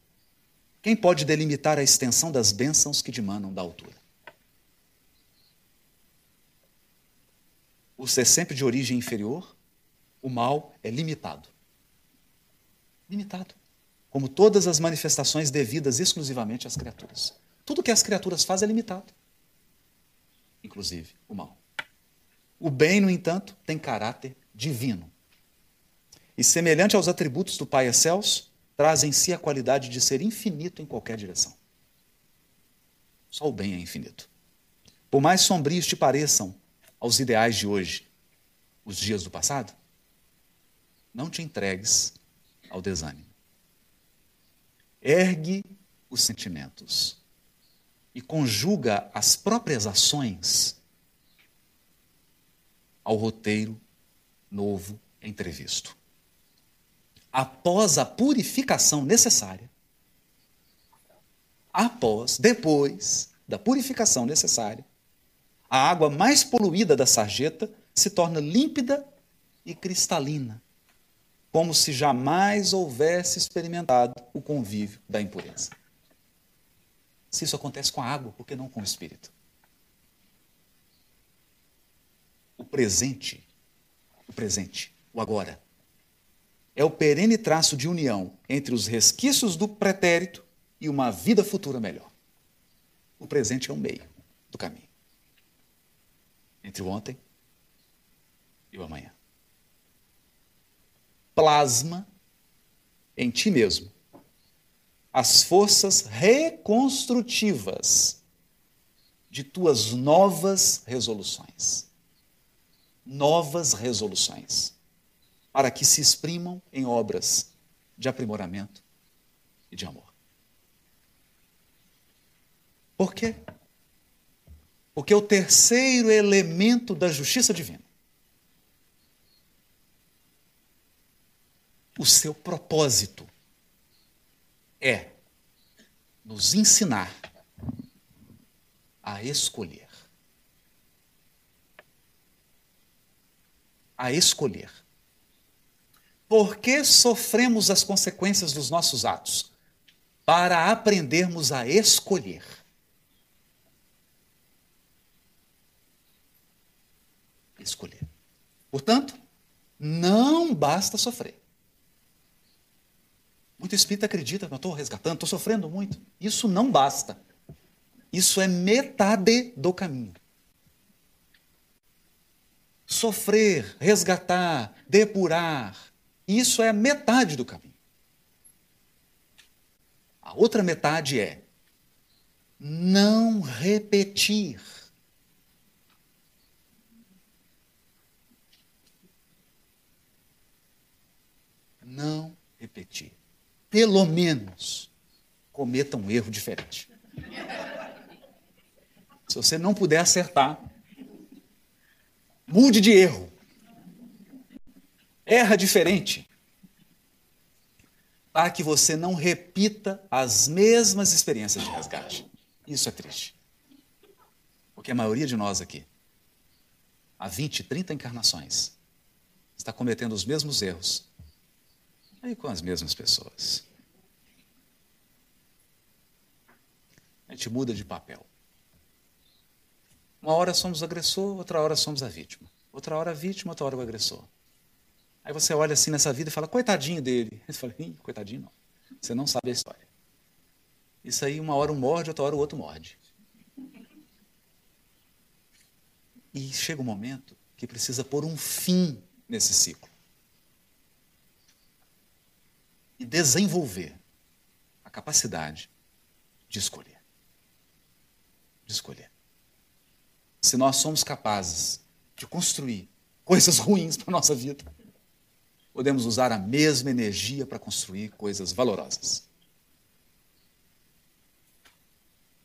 Quem pode delimitar a extensão das bênçãos que dimanam da altura? O ser sempre de origem inferior, o mal é limitado. Limitado. Como todas as manifestações devidas exclusivamente às criaturas. Tudo que as criaturas fazem é limitado. Inclusive o mal. O bem, no entanto, tem caráter divino e semelhante aos atributos do Pai Excelso, traz em si a qualidade de ser infinito em qualquer direção. Só o bem é infinito. Por mais sombrios te pareçam aos ideais de hoje, os dias do passado, não te entregues ao desânimo. Ergue os sentimentos e conjuga as próprias ações ao roteiro novo entrevisto após a purificação necessária, após, depois da purificação necessária, a água mais poluída da sarjeta se torna límpida e cristalina, como se jamais houvesse experimentado o convívio da impureza. Se isso acontece com a água, por que não com o espírito? O presente, o presente, o agora, é o perene traço de união entre os resquícios do pretérito e uma vida futura melhor. O presente é o meio do caminho entre o ontem e o amanhã. Plasma em ti mesmo as forças reconstrutivas de tuas novas resoluções. Novas resoluções para que se exprimam em obras de aprimoramento e de amor. Por quê? Porque o terceiro elemento da justiça divina, o seu propósito é nos ensinar a escolher. A escolher. Por que sofremos as consequências dos nossos atos? Para aprendermos a escolher. Escolher. Portanto, não basta sofrer. Muito espírito acredita, eu estou resgatando, estou sofrendo muito. Isso não basta. Isso é metade do caminho. Sofrer, resgatar, depurar, isso é metade do caminho. A outra metade é não repetir. Não repetir. Pelo menos cometa um erro diferente. Se você não puder acertar, mude de erro erra diferente, para que você não repita as mesmas experiências de resgate. Isso é triste. Porque a maioria de nós aqui, há 20, 30 encarnações, está cometendo os mesmos erros. E com as mesmas pessoas. A gente muda de papel. Uma hora somos o agressor, outra hora somos a vítima. Outra hora a vítima, outra hora o agressor. Aí você olha assim nessa vida e fala, coitadinho dele. Você fala, coitadinho não. Você não sabe a história. Isso aí, uma hora um morde, outra hora o outro morde. E chega um momento que precisa pôr um fim nesse ciclo. E desenvolver a capacidade de escolher. De escolher. Se nós somos capazes de construir coisas ruins para a nossa vida, podemos usar a mesma energia para construir coisas valorosas.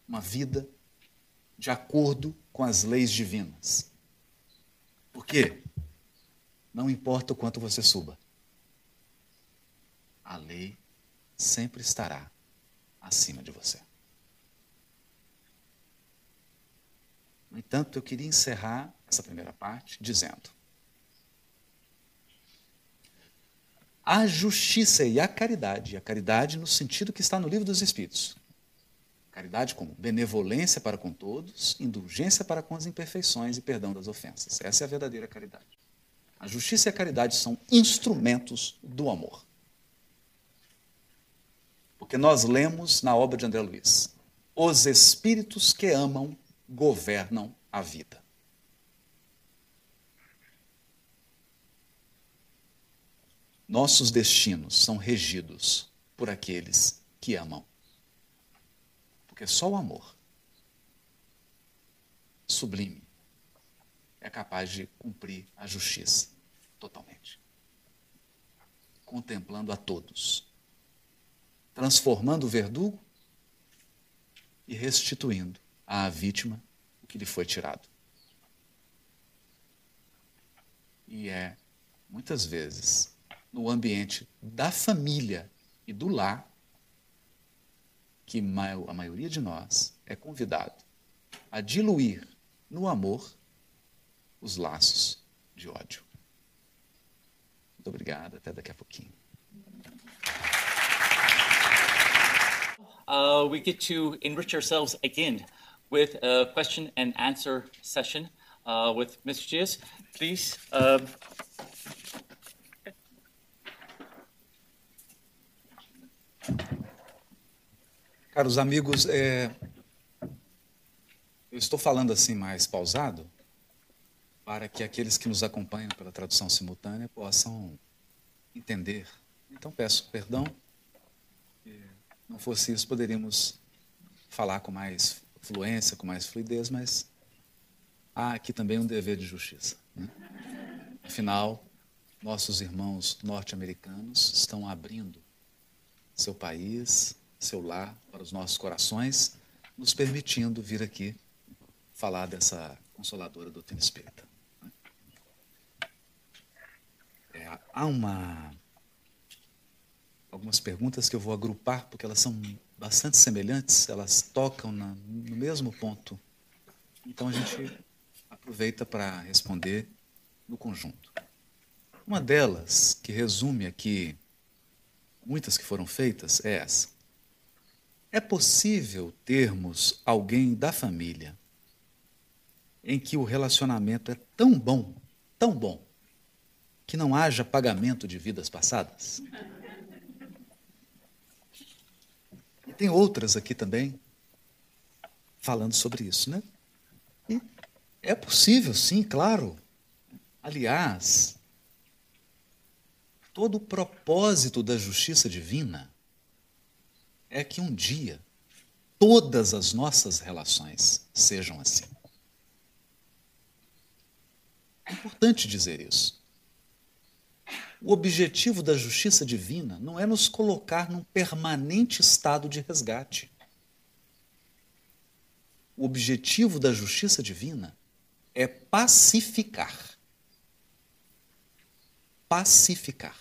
Uma vida de acordo com as leis divinas. Por quê? Não importa o quanto você suba, a lei sempre estará acima de você. No entanto, eu queria encerrar essa primeira parte dizendo: a justiça e a caridade, a caridade no sentido que está no livro dos Espíritos. Caridade como benevolência para com todos, indulgência para com as imperfeições e perdão das ofensas. Essa é a verdadeira caridade. A justiça e a caridade são instrumentos do amor. Porque nós lemos na obra de André Luiz: os espíritos que amam governam a vida. Nossos destinos são regidos por aqueles que amam. Porque só o amor sublime é capaz de cumprir a justiça totalmente. Contemplando a todos, transformando o verdugo e restituindo à vítima o que lhe foi tirado. E é, muitas vezes, no ambiente da família e do lar que a maioria de nós é convidado a diluir no amor os laços de ódio. Muito obrigado, até daqui a pouquinho. Uh, we get to enrich ourselves again with a question and answer session uh, with Mr. Diaz. Please. Uh, Caros amigos, é... eu estou falando assim mais pausado para que aqueles que nos acompanham pela tradução simultânea possam entender. Então peço perdão. Se não fosse isso, poderíamos falar com mais fluência, com mais fluidez, mas há aqui também um dever de justiça. Né? Afinal, nossos irmãos norte-americanos estão abrindo seu país, seu lar para os nossos corações, nos permitindo vir aqui falar dessa consoladora doutrina espírita. É, há uma algumas perguntas que eu vou agrupar porque elas são bastante semelhantes, elas tocam na, no mesmo ponto. Então a gente aproveita para responder no conjunto. Uma delas, que resume aqui muitas que foram feitas, é essa. É possível termos alguém da família em que o relacionamento é tão bom, tão bom, que não haja pagamento de vidas passadas? E tem outras aqui também falando sobre isso, né? E é possível, sim, claro. Aliás, todo o propósito da justiça divina é que um dia todas as nossas relações sejam assim. É importante dizer isso. O objetivo da justiça divina não é nos colocar num permanente estado de resgate. O objetivo da justiça divina é pacificar. Pacificar.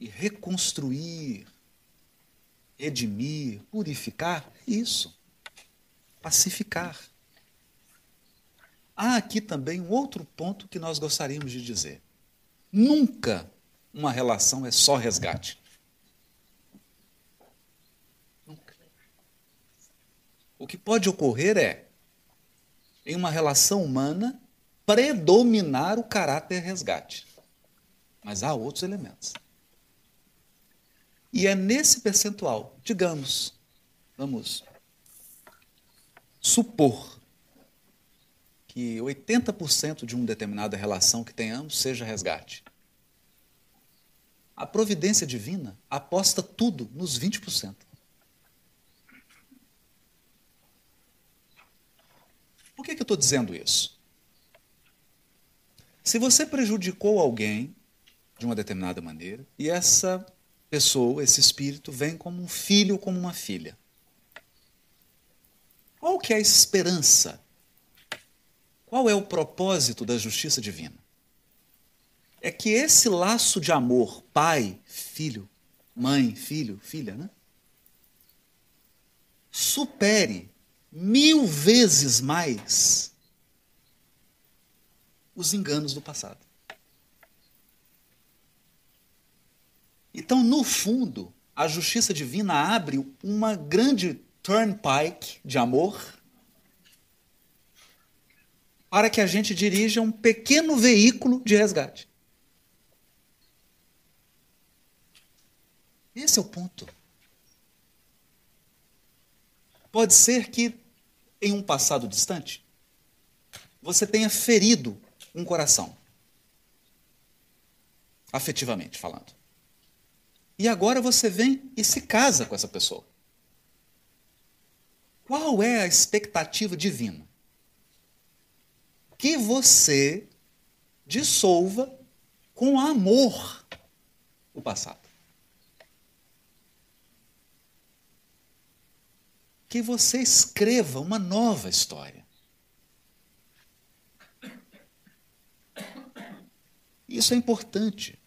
E reconstruir redimir, purificar, isso. Pacificar. Há aqui também um outro ponto que nós gostaríamos de dizer. Nunca uma relação é só resgate. Nunca. O que pode ocorrer é, em uma relação humana, predominar o caráter resgate. Mas há outros elementos. E é nesse percentual, digamos, vamos supor que 80% de uma determinada relação que tenhamos seja resgate. A providência divina aposta tudo nos 20%. Por que, que eu estou dizendo isso? Se você prejudicou alguém de uma determinada maneira e essa pessoa, esse espírito, vem como um filho ou como uma filha. Qual que é a esperança? Qual é o propósito da justiça divina? É que esse laço de amor, pai, filho, mãe, filho, filha, né? supere mil vezes mais os enganos do passado. Então, no fundo, a justiça divina abre uma grande turnpike de amor para que a gente dirija um pequeno veículo de resgate. Esse é o ponto. Pode ser que, em um passado distante, você tenha ferido um coração, afetivamente falando. E agora você vem e se casa com essa pessoa. Qual é a expectativa divina? Que você dissolva com amor o passado. Que você escreva uma nova história. Isso é importante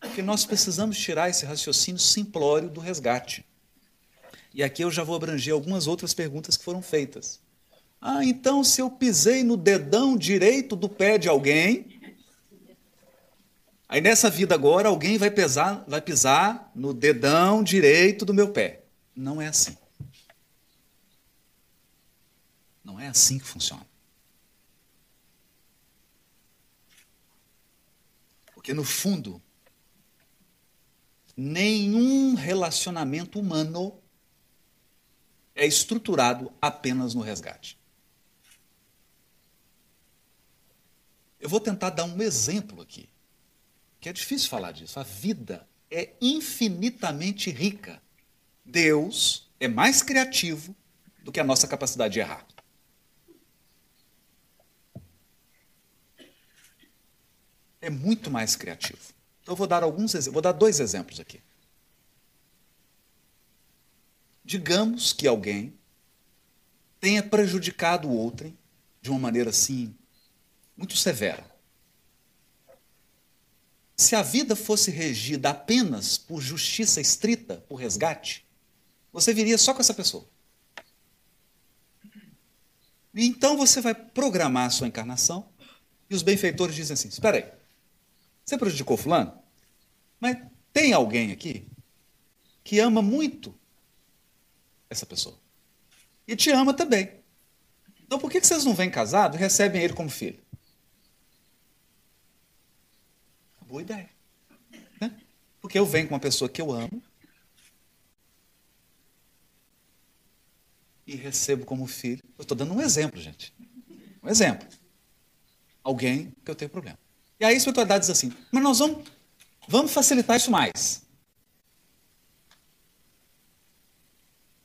porque nós precisamos tirar esse raciocínio simplório do resgate. E aqui eu já vou abranger algumas outras perguntas que foram feitas. Ah, então se eu pisei no dedão direito do pé de alguém, aí nessa vida agora alguém vai pisar, vai pisar no dedão direito do meu pé. Não é assim. Não é assim que funciona. Porque no fundo, nenhum relacionamento humano é estruturado apenas no resgate. Eu vou tentar dar um exemplo aqui, que é difícil falar disso. A vida é infinitamente rica. Deus é mais criativo do que a nossa capacidade de errar. É muito mais criativo. Então, eu vou dar alguns vou dar dois exemplos aqui. Digamos que alguém tenha prejudicado o outro de uma maneira assim muito severa. Se a vida fosse regida apenas por justiça estrita, por resgate, você viria só com essa pessoa. E então você vai programar a sua encarnação e os benfeitores dizem assim: espera aí, você prejudicou fulano? Mas tem alguém aqui que ama muito essa pessoa. E te ama também. Então por que vocês não vêm casados e recebem ele como filho? Boa ideia. Né? Porque eu venho com uma pessoa que eu amo e recebo como filho. Eu estou dando um exemplo, gente. Um exemplo. Alguém que eu tenho problema. E aí a espiritualidade diz assim, mas nós vamos, vamos facilitar isso mais.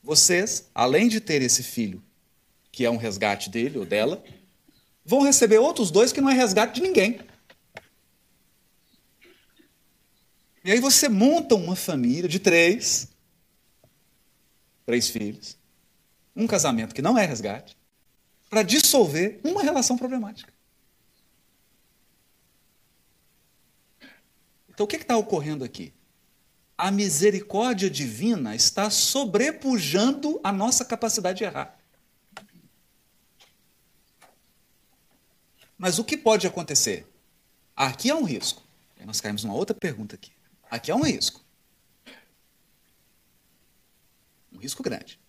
Vocês, além de ter esse filho, que é um resgate dele ou dela, vão receber outros dois que não é resgate de ninguém. E aí você monta uma família de três, três filhos, um casamento que não é resgate, para dissolver uma relação problemática. Então, o que está ocorrendo aqui? A misericórdia divina está sobrepujando a nossa capacidade de errar. Mas o que pode acontecer? Aqui há um risco. Nós caímos numa outra pergunta aqui. Aqui há um risco. Um risco grande.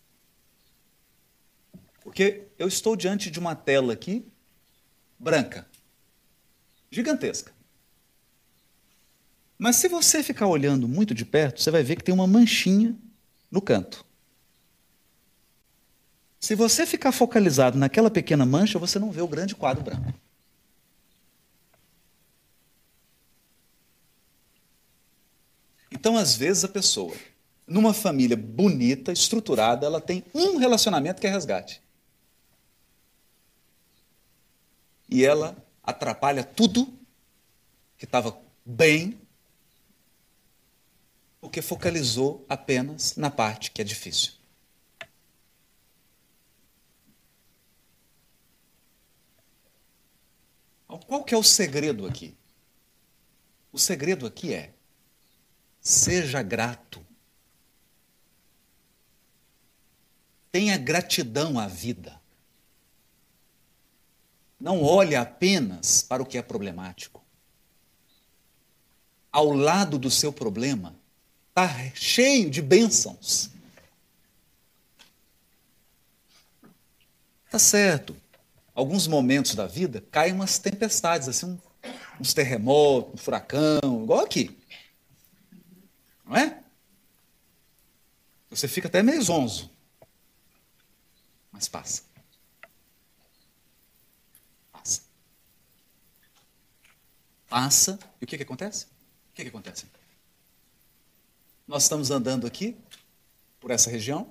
Porque eu estou diante de uma tela aqui, branca, gigantesca. Mas se você ficar olhando muito de perto, você vai ver que tem uma manchinha no canto. Se você ficar focalizado naquela pequena mancha, você não vê o grande quadro branco. Então, às vezes, a pessoa, numa família bonita, estruturada, ela tem um relacionamento que é resgate. E ela atrapalha tudo que estava bem, porque focalizou apenas na parte que é difícil. Qual que é o segredo aqui? O segredo aqui é Seja grato. Tenha gratidão à vida. Não olhe apenas para o que é problemático. Ao lado do seu problema está cheio de bênçãos. Tá certo. Alguns momentos da vida caem umas tempestades, assim, uns terremotos, um furacão, igual aqui. Não é? Você fica até meio zonzo. Mas passa. Passa. Passa. E o que, que acontece? O que, que acontece? Nós estamos andando aqui, por essa região,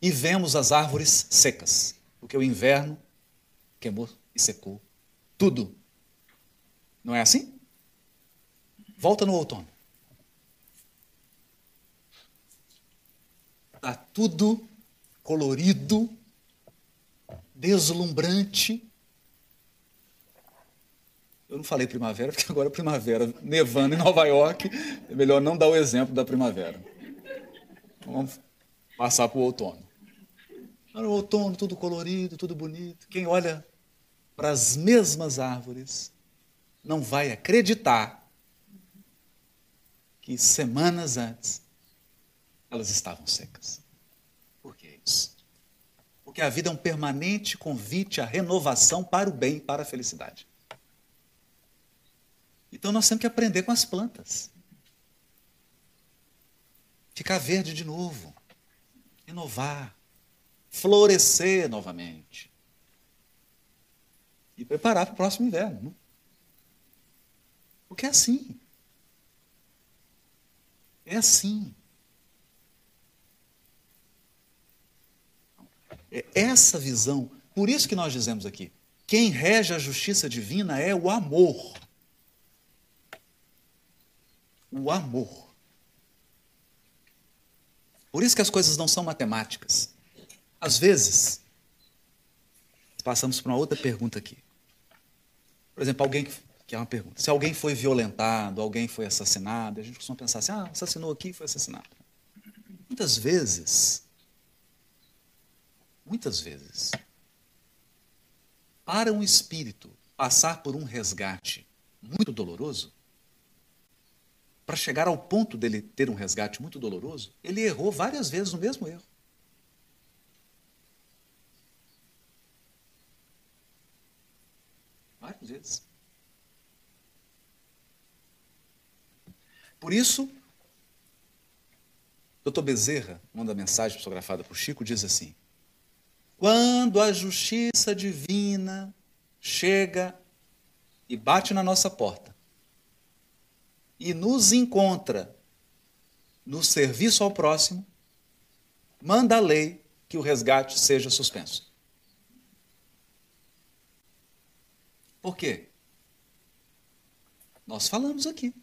e vemos as árvores secas, porque o inverno queimou e secou tudo. Não é assim? Volta no outono. Está tudo colorido, deslumbrante. Eu não falei primavera, porque agora é primavera nevando em Nova York. É melhor não dar o exemplo da primavera. Vamos passar para o outono. No outono, tudo colorido, tudo bonito. Quem olha para as mesmas árvores não vai acreditar que semanas antes elas estavam secas. Por que isso? Porque a vida é um permanente convite à renovação para o bem para a felicidade. Então nós temos que aprender com as plantas. Ficar verde de novo. Renovar. Florescer novamente. E preparar para o próximo inverno. Né? Porque é assim. É assim. É essa visão. Por isso que nós dizemos aqui: quem rege a justiça divina é o amor. O amor. Por isso que as coisas não são matemáticas. Às vezes, passamos para uma outra pergunta aqui. Por exemplo, alguém que é uma pergunta. Se alguém foi violentado, alguém foi assassinado, a gente costuma pensar assim: ah, assassinou aqui, foi assassinado. Muitas vezes, muitas vezes, para um espírito passar por um resgate muito doloroso, para chegar ao ponto dele ter um resgate muito doloroso, ele errou várias vezes no mesmo erro. Várias vezes. Por isso, Dr. Bezerra, manda mensagem psicografada por Chico, diz assim: quando a justiça divina chega e bate na nossa porta e nos encontra no serviço ao próximo, manda a lei que o resgate seja suspenso. Por quê? Nós falamos aqui.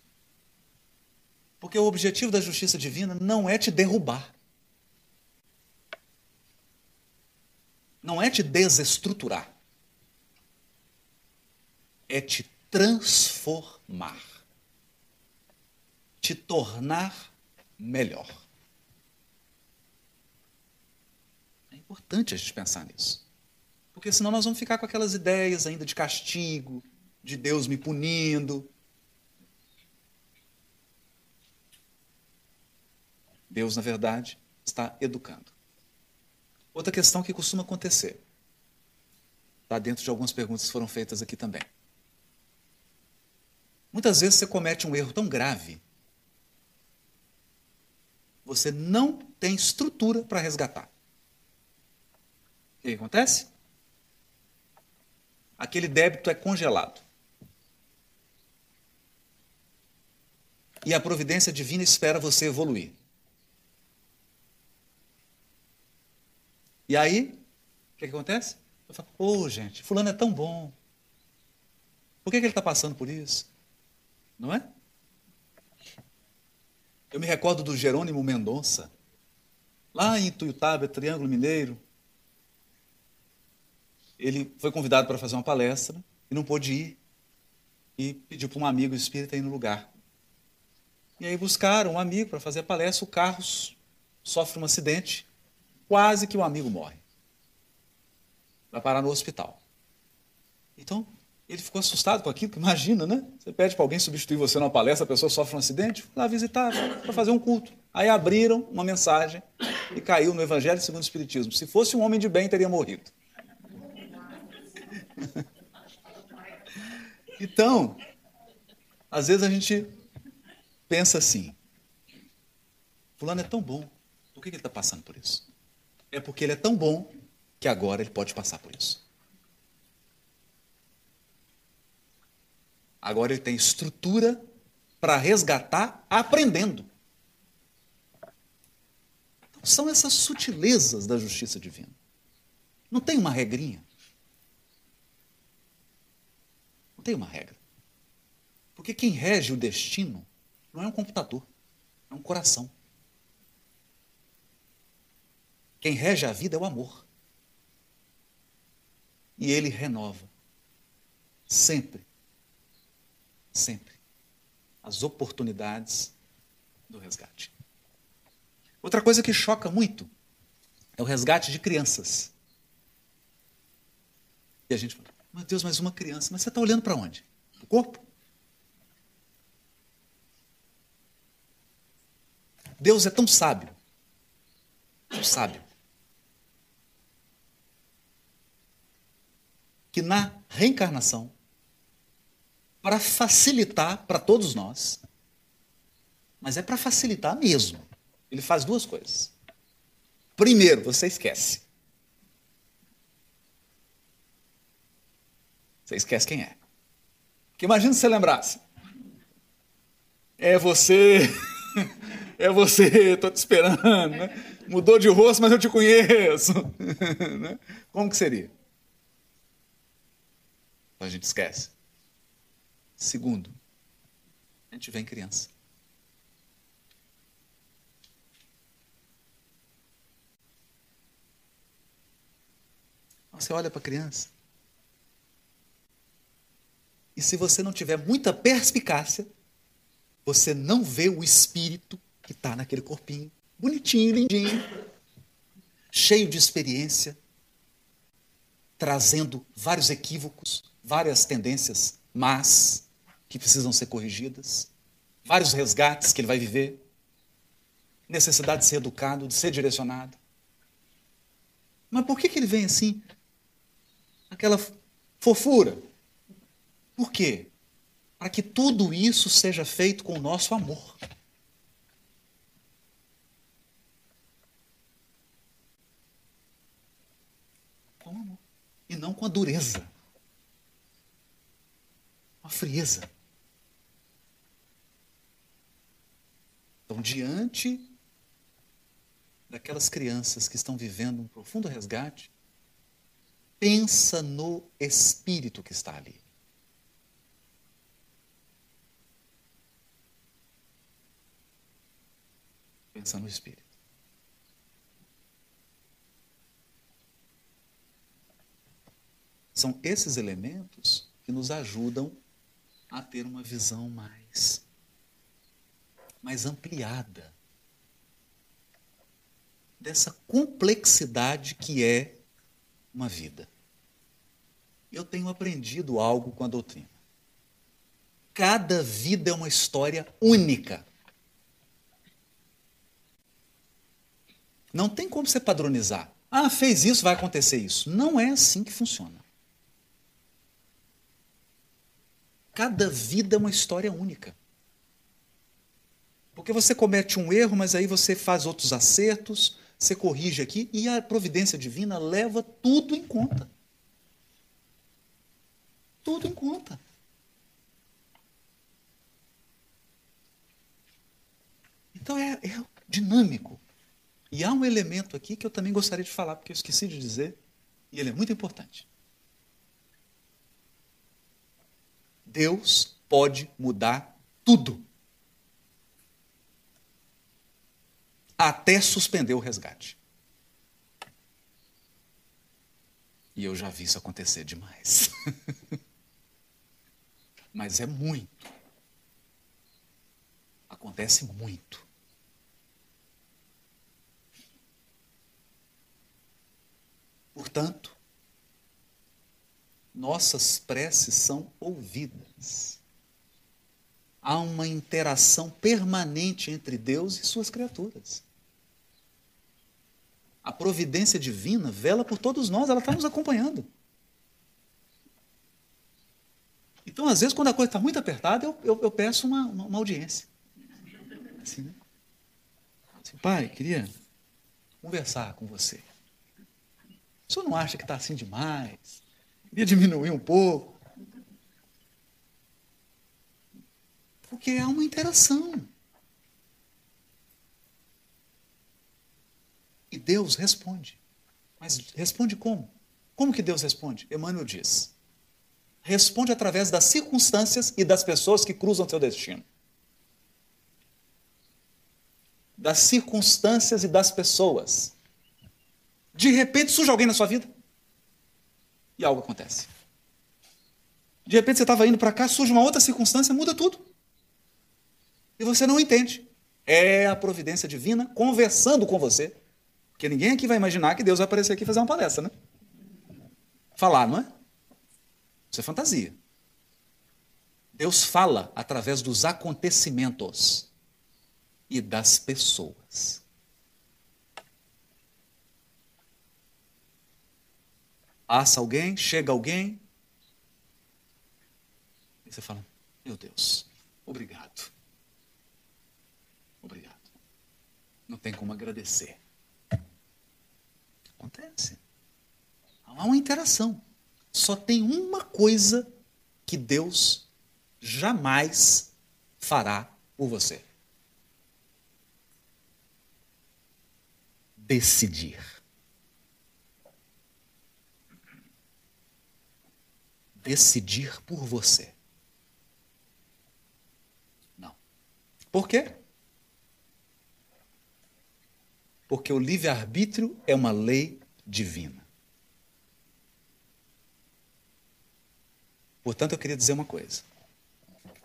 Porque o objetivo da justiça divina não é te derrubar. não é te desestruturar, é te transformar, te tornar melhor. É importante a gente pensar nisso. Porque senão nós vamos ficar com aquelas ideias ainda de castigo, de Deus me punindo. Deus, na verdade, está educando. Outra questão que costuma acontecer. Está dentro de algumas perguntas que foram feitas aqui também. Muitas vezes você comete um erro tão grave, você não tem estrutura para resgatar. O que acontece? Aquele débito é congelado. E a providência divina espera você evoluir. E aí, o que, que acontece? Eu falo, ô oh, gente, fulano é tão bom. Por que, que ele está passando por isso? Não é? Eu me recordo do Jerônimo Mendonça, lá em Tuiutaba, Triângulo Mineiro. Ele foi convidado para fazer uma palestra e não pôde ir. E pediu para um amigo espírita ir no lugar. E aí buscaram um amigo para fazer a palestra, o carro sofre um acidente, quase que o amigo morre. Vai parar no hospital. Então, ele ficou assustado com aquilo, imagina, né? Você pede para alguém substituir você numa palestra, a pessoa sofre um acidente, foi lá visitar para fazer um culto. Aí abriram uma mensagem e caiu no Evangelho segundo o Espiritismo. Se fosse um homem de bem, teria morrido. Então, às vezes a gente pensa assim: Fulano é tão bom, por que ele está passando por isso? É porque ele é tão bom que agora ele pode passar por isso. Agora ele tem estrutura para resgatar aprendendo. Então, são essas sutilezas da justiça divina. Não tem uma regrinha. Não tem uma regra. Porque quem rege o destino não é um computador, é um coração. Quem rege a vida é o amor. E ele renova. Sempre sempre as oportunidades do resgate. Outra coisa que choca muito é o resgate de crianças. E a gente fala, meu Deus, mas uma criança, mas você está olhando para onde? O corpo? Deus é tão sábio, tão sábio, que na reencarnação para facilitar para todos nós. Mas é para facilitar mesmo. Ele faz duas coisas. Primeiro, você esquece. Você esquece quem é. Porque imagina se você lembrasse. É você. É você, estou te esperando. Né? Mudou de rosto, mas eu te conheço. Né? Como que seria? A gente esquece. Segundo, a gente vê em criança. Você olha para a criança. E se você não tiver muita perspicácia, você não vê o espírito que está naquele corpinho, bonitinho, lindinho, cheio de experiência, trazendo vários equívocos, várias tendências más que precisam ser corrigidas, vários resgates que ele vai viver, necessidade de ser educado, de ser direcionado. Mas por que, que ele vem assim? Aquela fofura. Por quê? Para que tudo isso seja feito com o nosso amor. Com amor. E não com a dureza. Com a frieza. Então, diante daquelas crianças que estão vivendo um profundo resgate, pensa no espírito que está ali. Pensa no espírito. São esses elementos que nos ajudam a ter uma visão mais mais ampliada dessa complexidade que é uma vida. Eu tenho aprendido algo com a doutrina. Cada vida é uma história única. Não tem como você padronizar. Ah, fez isso, vai acontecer isso. Não é assim que funciona. Cada vida é uma história única. Porque você comete um erro, mas aí você faz outros acertos, você corrige aqui e a providência divina leva tudo em conta. Tudo em conta. Então é, é dinâmico. E há um elemento aqui que eu também gostaria de falar, porque eu esqueci de dizer, e ele é muito importante. Deus pode mudar tudo. Até suspender o resgate. E eu já vi isso acontecer demais. Mas é muito. Acontece muito. Portanto, nossas preces são ouvidas. Há uma interação permanente entre Deus e suas criaturas. A providência divina vela por todos nós, ela está nos acompanhando. Então, às vezes, quando a coisa está muito apertada, eu, eu, eu peço uma, uma, uma, audiência. Assim, né? assim, pai, queria conversar com você. O senhor não acha que está assim demais? Queria diminuir um pouco. Porque há uma interação. E Deus responde. Mas responde como? Como que Deus responde? Emmanuel diz: responde através das circunstâncias e das pessoas que cruzam seu destino. Das circunstâncias e das pessoas. De repente surge alguém na sua vida e algo acontece. De repente você estava indo para cá, surge uma outra circunstância, muda tudo. E você não entende. É a providência divina conversando com você. Porque ninguém aqui vai imaginar que Deus vai aparecer aqui e fazer uma palestra, né? Falar, não é? Isso é fantasia. Deus fala através dos acontecimentos e das pessoas. Passa alguém, chega alguém, e você fala: Meu Deus, obrigado. Obrigado. Não tem como agradecer. Acontece. Há uma interação. Só tem uma coisa que Deus jamais fará por você: decidir. decidir por você. Não. Por quê? Porque o livre-arbítrio é uma lei divina. Portanto, eu queria dizer uma coisa.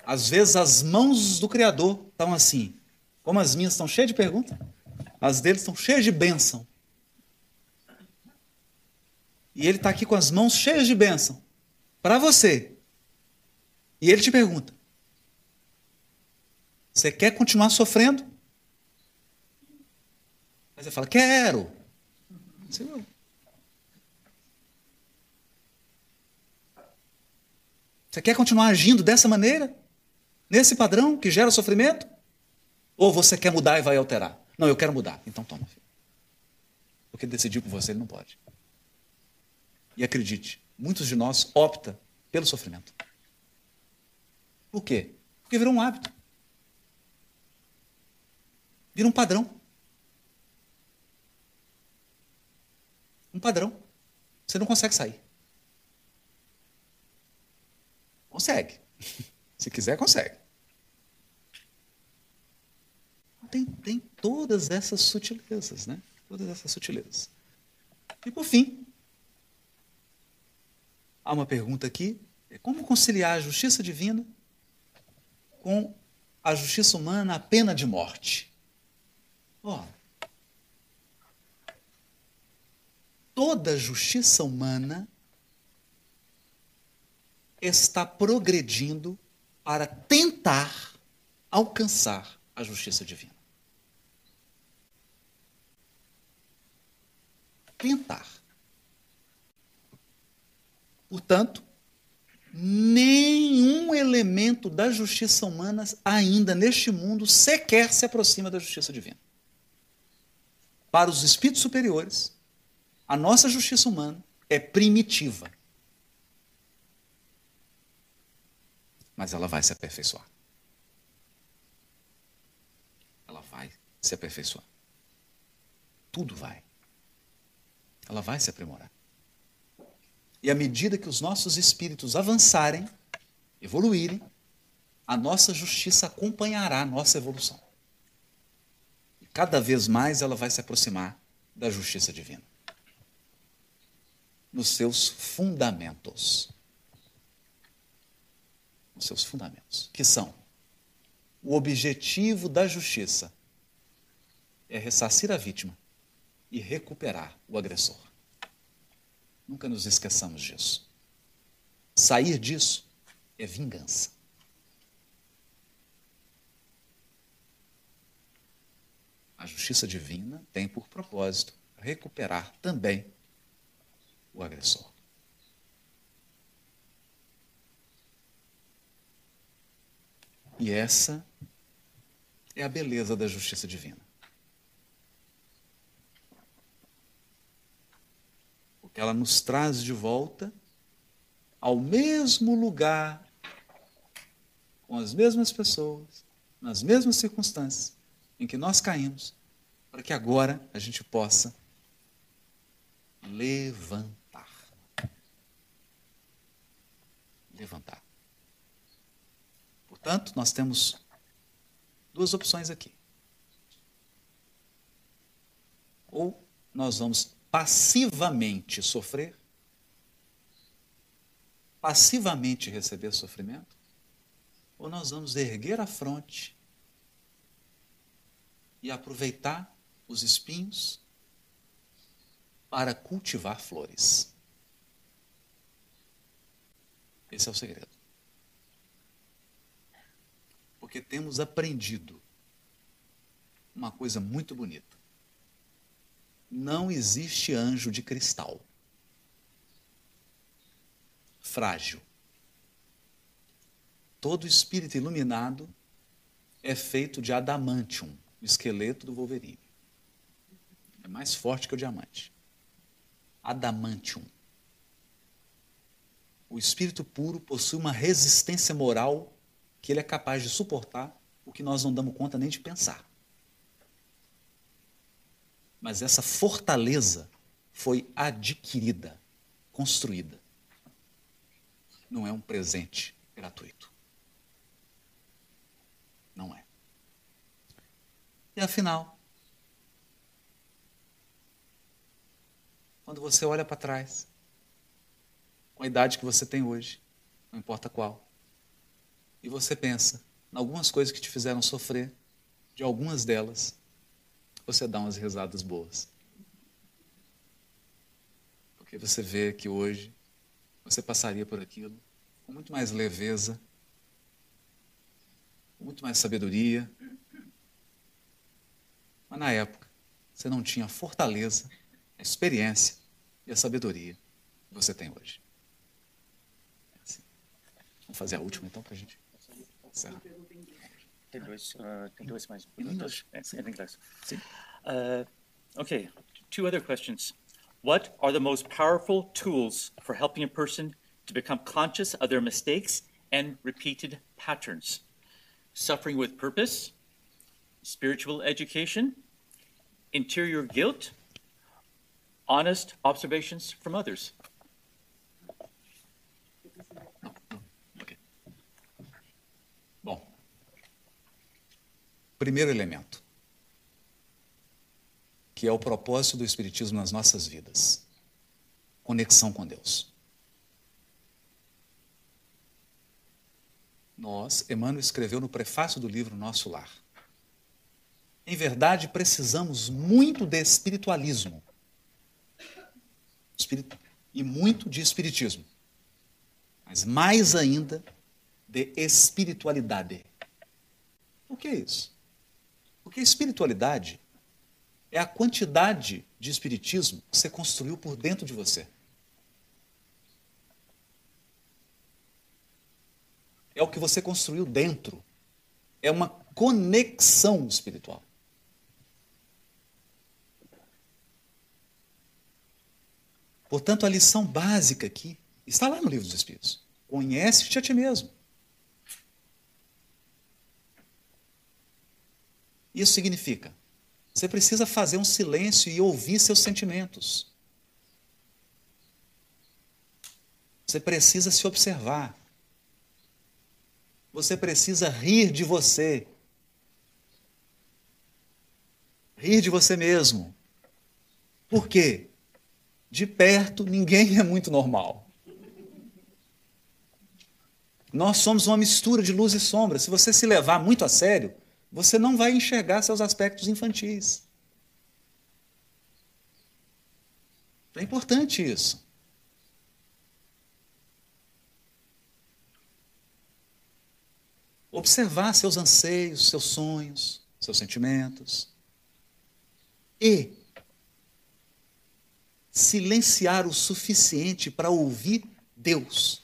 Às vezes as mãos do Criador estão assim, como as minhas estão cheias de perguntas, as deles estão cheias de bênção. E ele está aqui com as mãos cheias de bênção para você. E ele te pergunta: Você quer continuar sofrendo? Aí você fala: Quero. Você, você quer continuar agindo dessa maneira? Nesse padrão que gera sofrimento? Ou você quer mudar e vai alterar? Não, eu quero mudar. Então toma, filho. Porque decidiu por você, ele não pode. E acredite, muitos de nós opta pelo sofrimento. Por quê? Porque virou um hábito. Vira um padrão. Um padrão. Você não consegue sair. Consegue. Se quiser, consegue. Tem, tem todas essas sutilezas, né? Todas essas sutilezas. E por fim, Há uma pergunta aqui: é como conciliar a justiça divina com a justiça humana, a pena de morte? Ó, toda justiça humana está progredindo para tentar alcançar a justiça divina. tentar. Portanto, nenhum elemento da justiça humana ainda neste mundo sequer se aproxima da justiça divina. Para os espíritos superiores, a nossa justiça humana é primitiva. Mas ela vai se aperfeiçoar. Ela vai se aperfeiçoar. Tudo vai. Ela vai se aprimorar. E à medida que os nossos espíritos avançarem, evoluírem, a nossa justiça acompanhará a nossa evolução. E cada vez mais ela vai se aproximar da justiça divina. Nos seus fundamentos. Nos seus fundamentos, que são o objetivo da justiça é ressarcir a vítima e recuperar o agressor. Nunca nos esqueçamos disso. Sair disso é vingança. A justiça divina tem por propósito recuperar também o agressor. E essa é a beleza da justiça divina. Porque ela nos traz de volta ao mesmo lugar, com as mesmas pessoas, nas mesmas circunstâncias em que nós caímos, para que agora a gente possa levantar. Levantar. Portanto, nós temos duas opções aqui. Ou nós vamos passivamente sofrer, passivamente receber sofrimento, ou nós vamos erguer a fronte e aproveitar os espinhos para cultivar flores. Esse é o segredo. Porque temos aprendido uma coisa muito bonita não existe anjo de cristal. Frágil. Todo espírito iluminado é feito de adamantium, o esqueleto do Wolverine. É mais forte que o diamante. Adamantium. O espírito puro possui uma resistência moral que ele é capaz de suportar o que nós não damos conta nem de pensar. Mas essa fortaleza foi adquirida, construída. Não é um presente gratuito. Não é. E afinal, quando você olha para trás, com a idade que você tem hoje, não importa qual, e você pensa em algumas coisas que te fizeram sofrer, de algumas delas, você dá umas risadas boas. Porque você vê que hoje você passaria por aquilo com muito mais leveza, com muito mais sabedoria. Mas na época, você não tinha a fortaleza, a experiência e a sabedoria que você tem hoje. Vamos fazer a última então para a gente encerrar. Tem dois, uh, tem dois mais perguntas em inglês. Sim. Uh, okay, two other questions. What are the most powerful tools for helping a person to become conscious of their mistakes and repeated patterns? Suffering with purpose, spiritual education, interior guilt, honest observations from others. Primeiro elemento, que é o propósito do Espiritismo nas nossas vidas: conexão com Deus. Nós, Emmanuel escreveu no prefácio do livro Nosso Lar. Em verdade, precisamos muito de espiritualismo e muito de espiritismo, mas mais ainda de espiritualidade. O que é isso? Porque a espiritualidade é a quantidade de espiritismo que você construiu por dentro de você. É o que você construiu dentro. É uma conexão espiritual. Portanto, a lição básica aqui está lá no livro dos Espíritos. Conhece-te a ti mesmo. Isso significa você precisa fazer um silêncio e ouvir seus sentimentos. Você precisa se observar. Você precisa rir de você. Rir de você mesmo. Por quê? De perto, ninguém é muito normal. Nós somos uma mistura de luz e sombra. Se você se levar muito a sério, você não vai enxergar seus aspectos infantis. É importante isso. Observar seus anseios, seus sonhos, seus sentimentos. E silenciar o suficiente para ouvir Deus.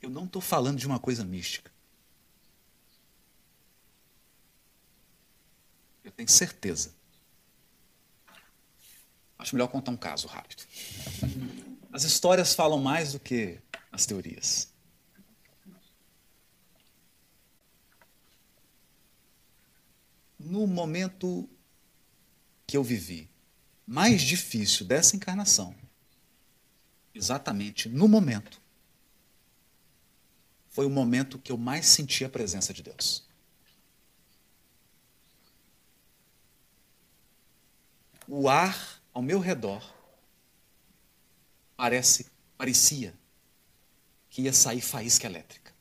Eu não estou falando de uma coisa mística. Eu tenho certeza. Acho melhor contar um caso rápido. As histórias falam mais do que as teorias. No momento que eu vivi mais difícil dessa encarnação, exatamente no momento foi o momento que eu mais senti a presença de Deus. O ar ao meu redor parece, parecia que ia sair faísca elétrica.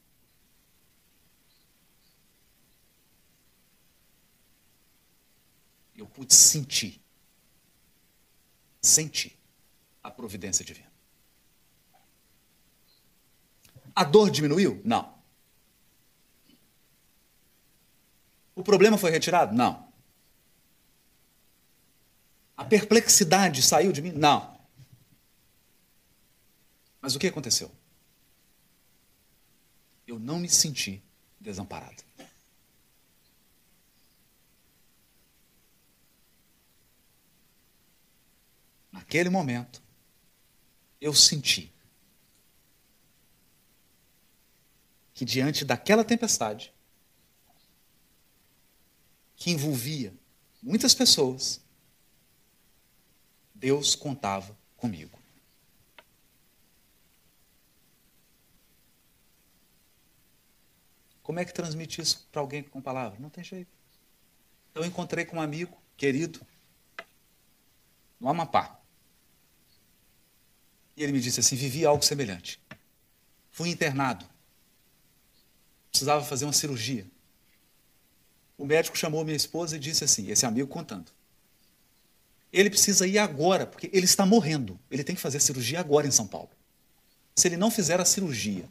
Eu pude sentir, sentir a providência divina. A dor diminuiu? Não. O problema foi retirado? Não. A perplexidade saiu de mim? Não. Mas o que aconteceu? Eu não me senti desamparado. Naquele momento, eu senti que diante daquela tempestade, que envolvia muitas pessoas, Deus contava comigo. Como é que transmite isso para alguém com palavras? Não tem jeito. Eu encontrei com um amigo querido no Amapá. E ele me disse assim: vivi algo semelhante. Fui internado precisava fazer uma cirurgia. O médico chamou minha esposa e disse assim, esse amigo contando. Ele precisa ir agora, porque ele está morrendo. Ele tem que fazer a cirurgia agora em São Paulo. Se ele não fizer a cirurgia,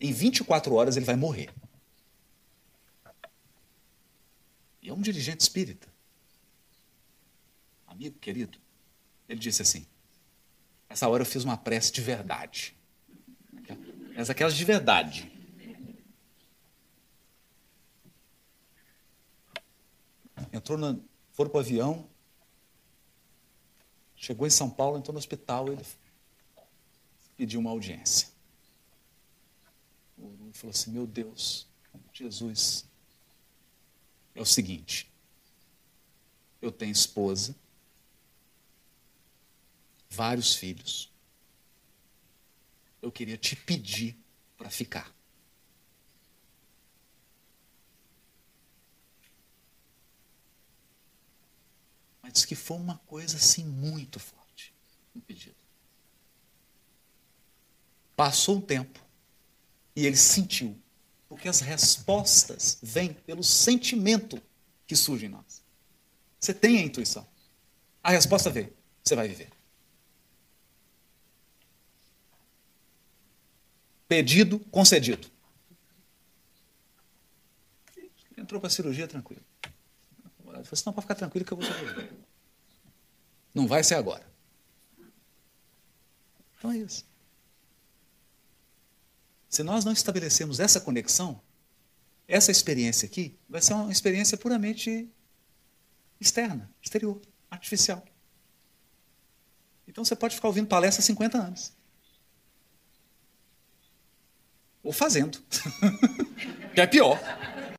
em 24 horas ele vai morrer. E é um dirigente espírita. Amigo querido. Ele disse assim: Essa hora eu fiz uma prece de verdade. Mas aquelas de verdade. Entrou na, foram para o avião, chegou em São Paulo, entrou no hospital, ele pediu uma audiência. Ele falou assim: Meu Deus, Jesus, é o seguinte, eu tenho esposa, vários filhos, eu queria te pedir para ficar. Diz que foi uma coisa assim muito forte um pedido. Passou um tempo e ele sentiu, porque as respostas vêm pelo sentimento que surge em nós. Você tem a intuição. A resposta veio, você vai viver. Pedido concedido. Entrou para a cirurgia tranquilo. Ele falou assim, não, pode ficar tranquilo que eu vou sobreviver. Não vai ser agora. Então é isso. Se nós não estabelecemos essa conexão, essa experiência aqui vai ser uma experiência puramente externa, exterior, artificial. Então você pode ficar ouvindo palestra há 50 anos. Ou fazendo. que é pior.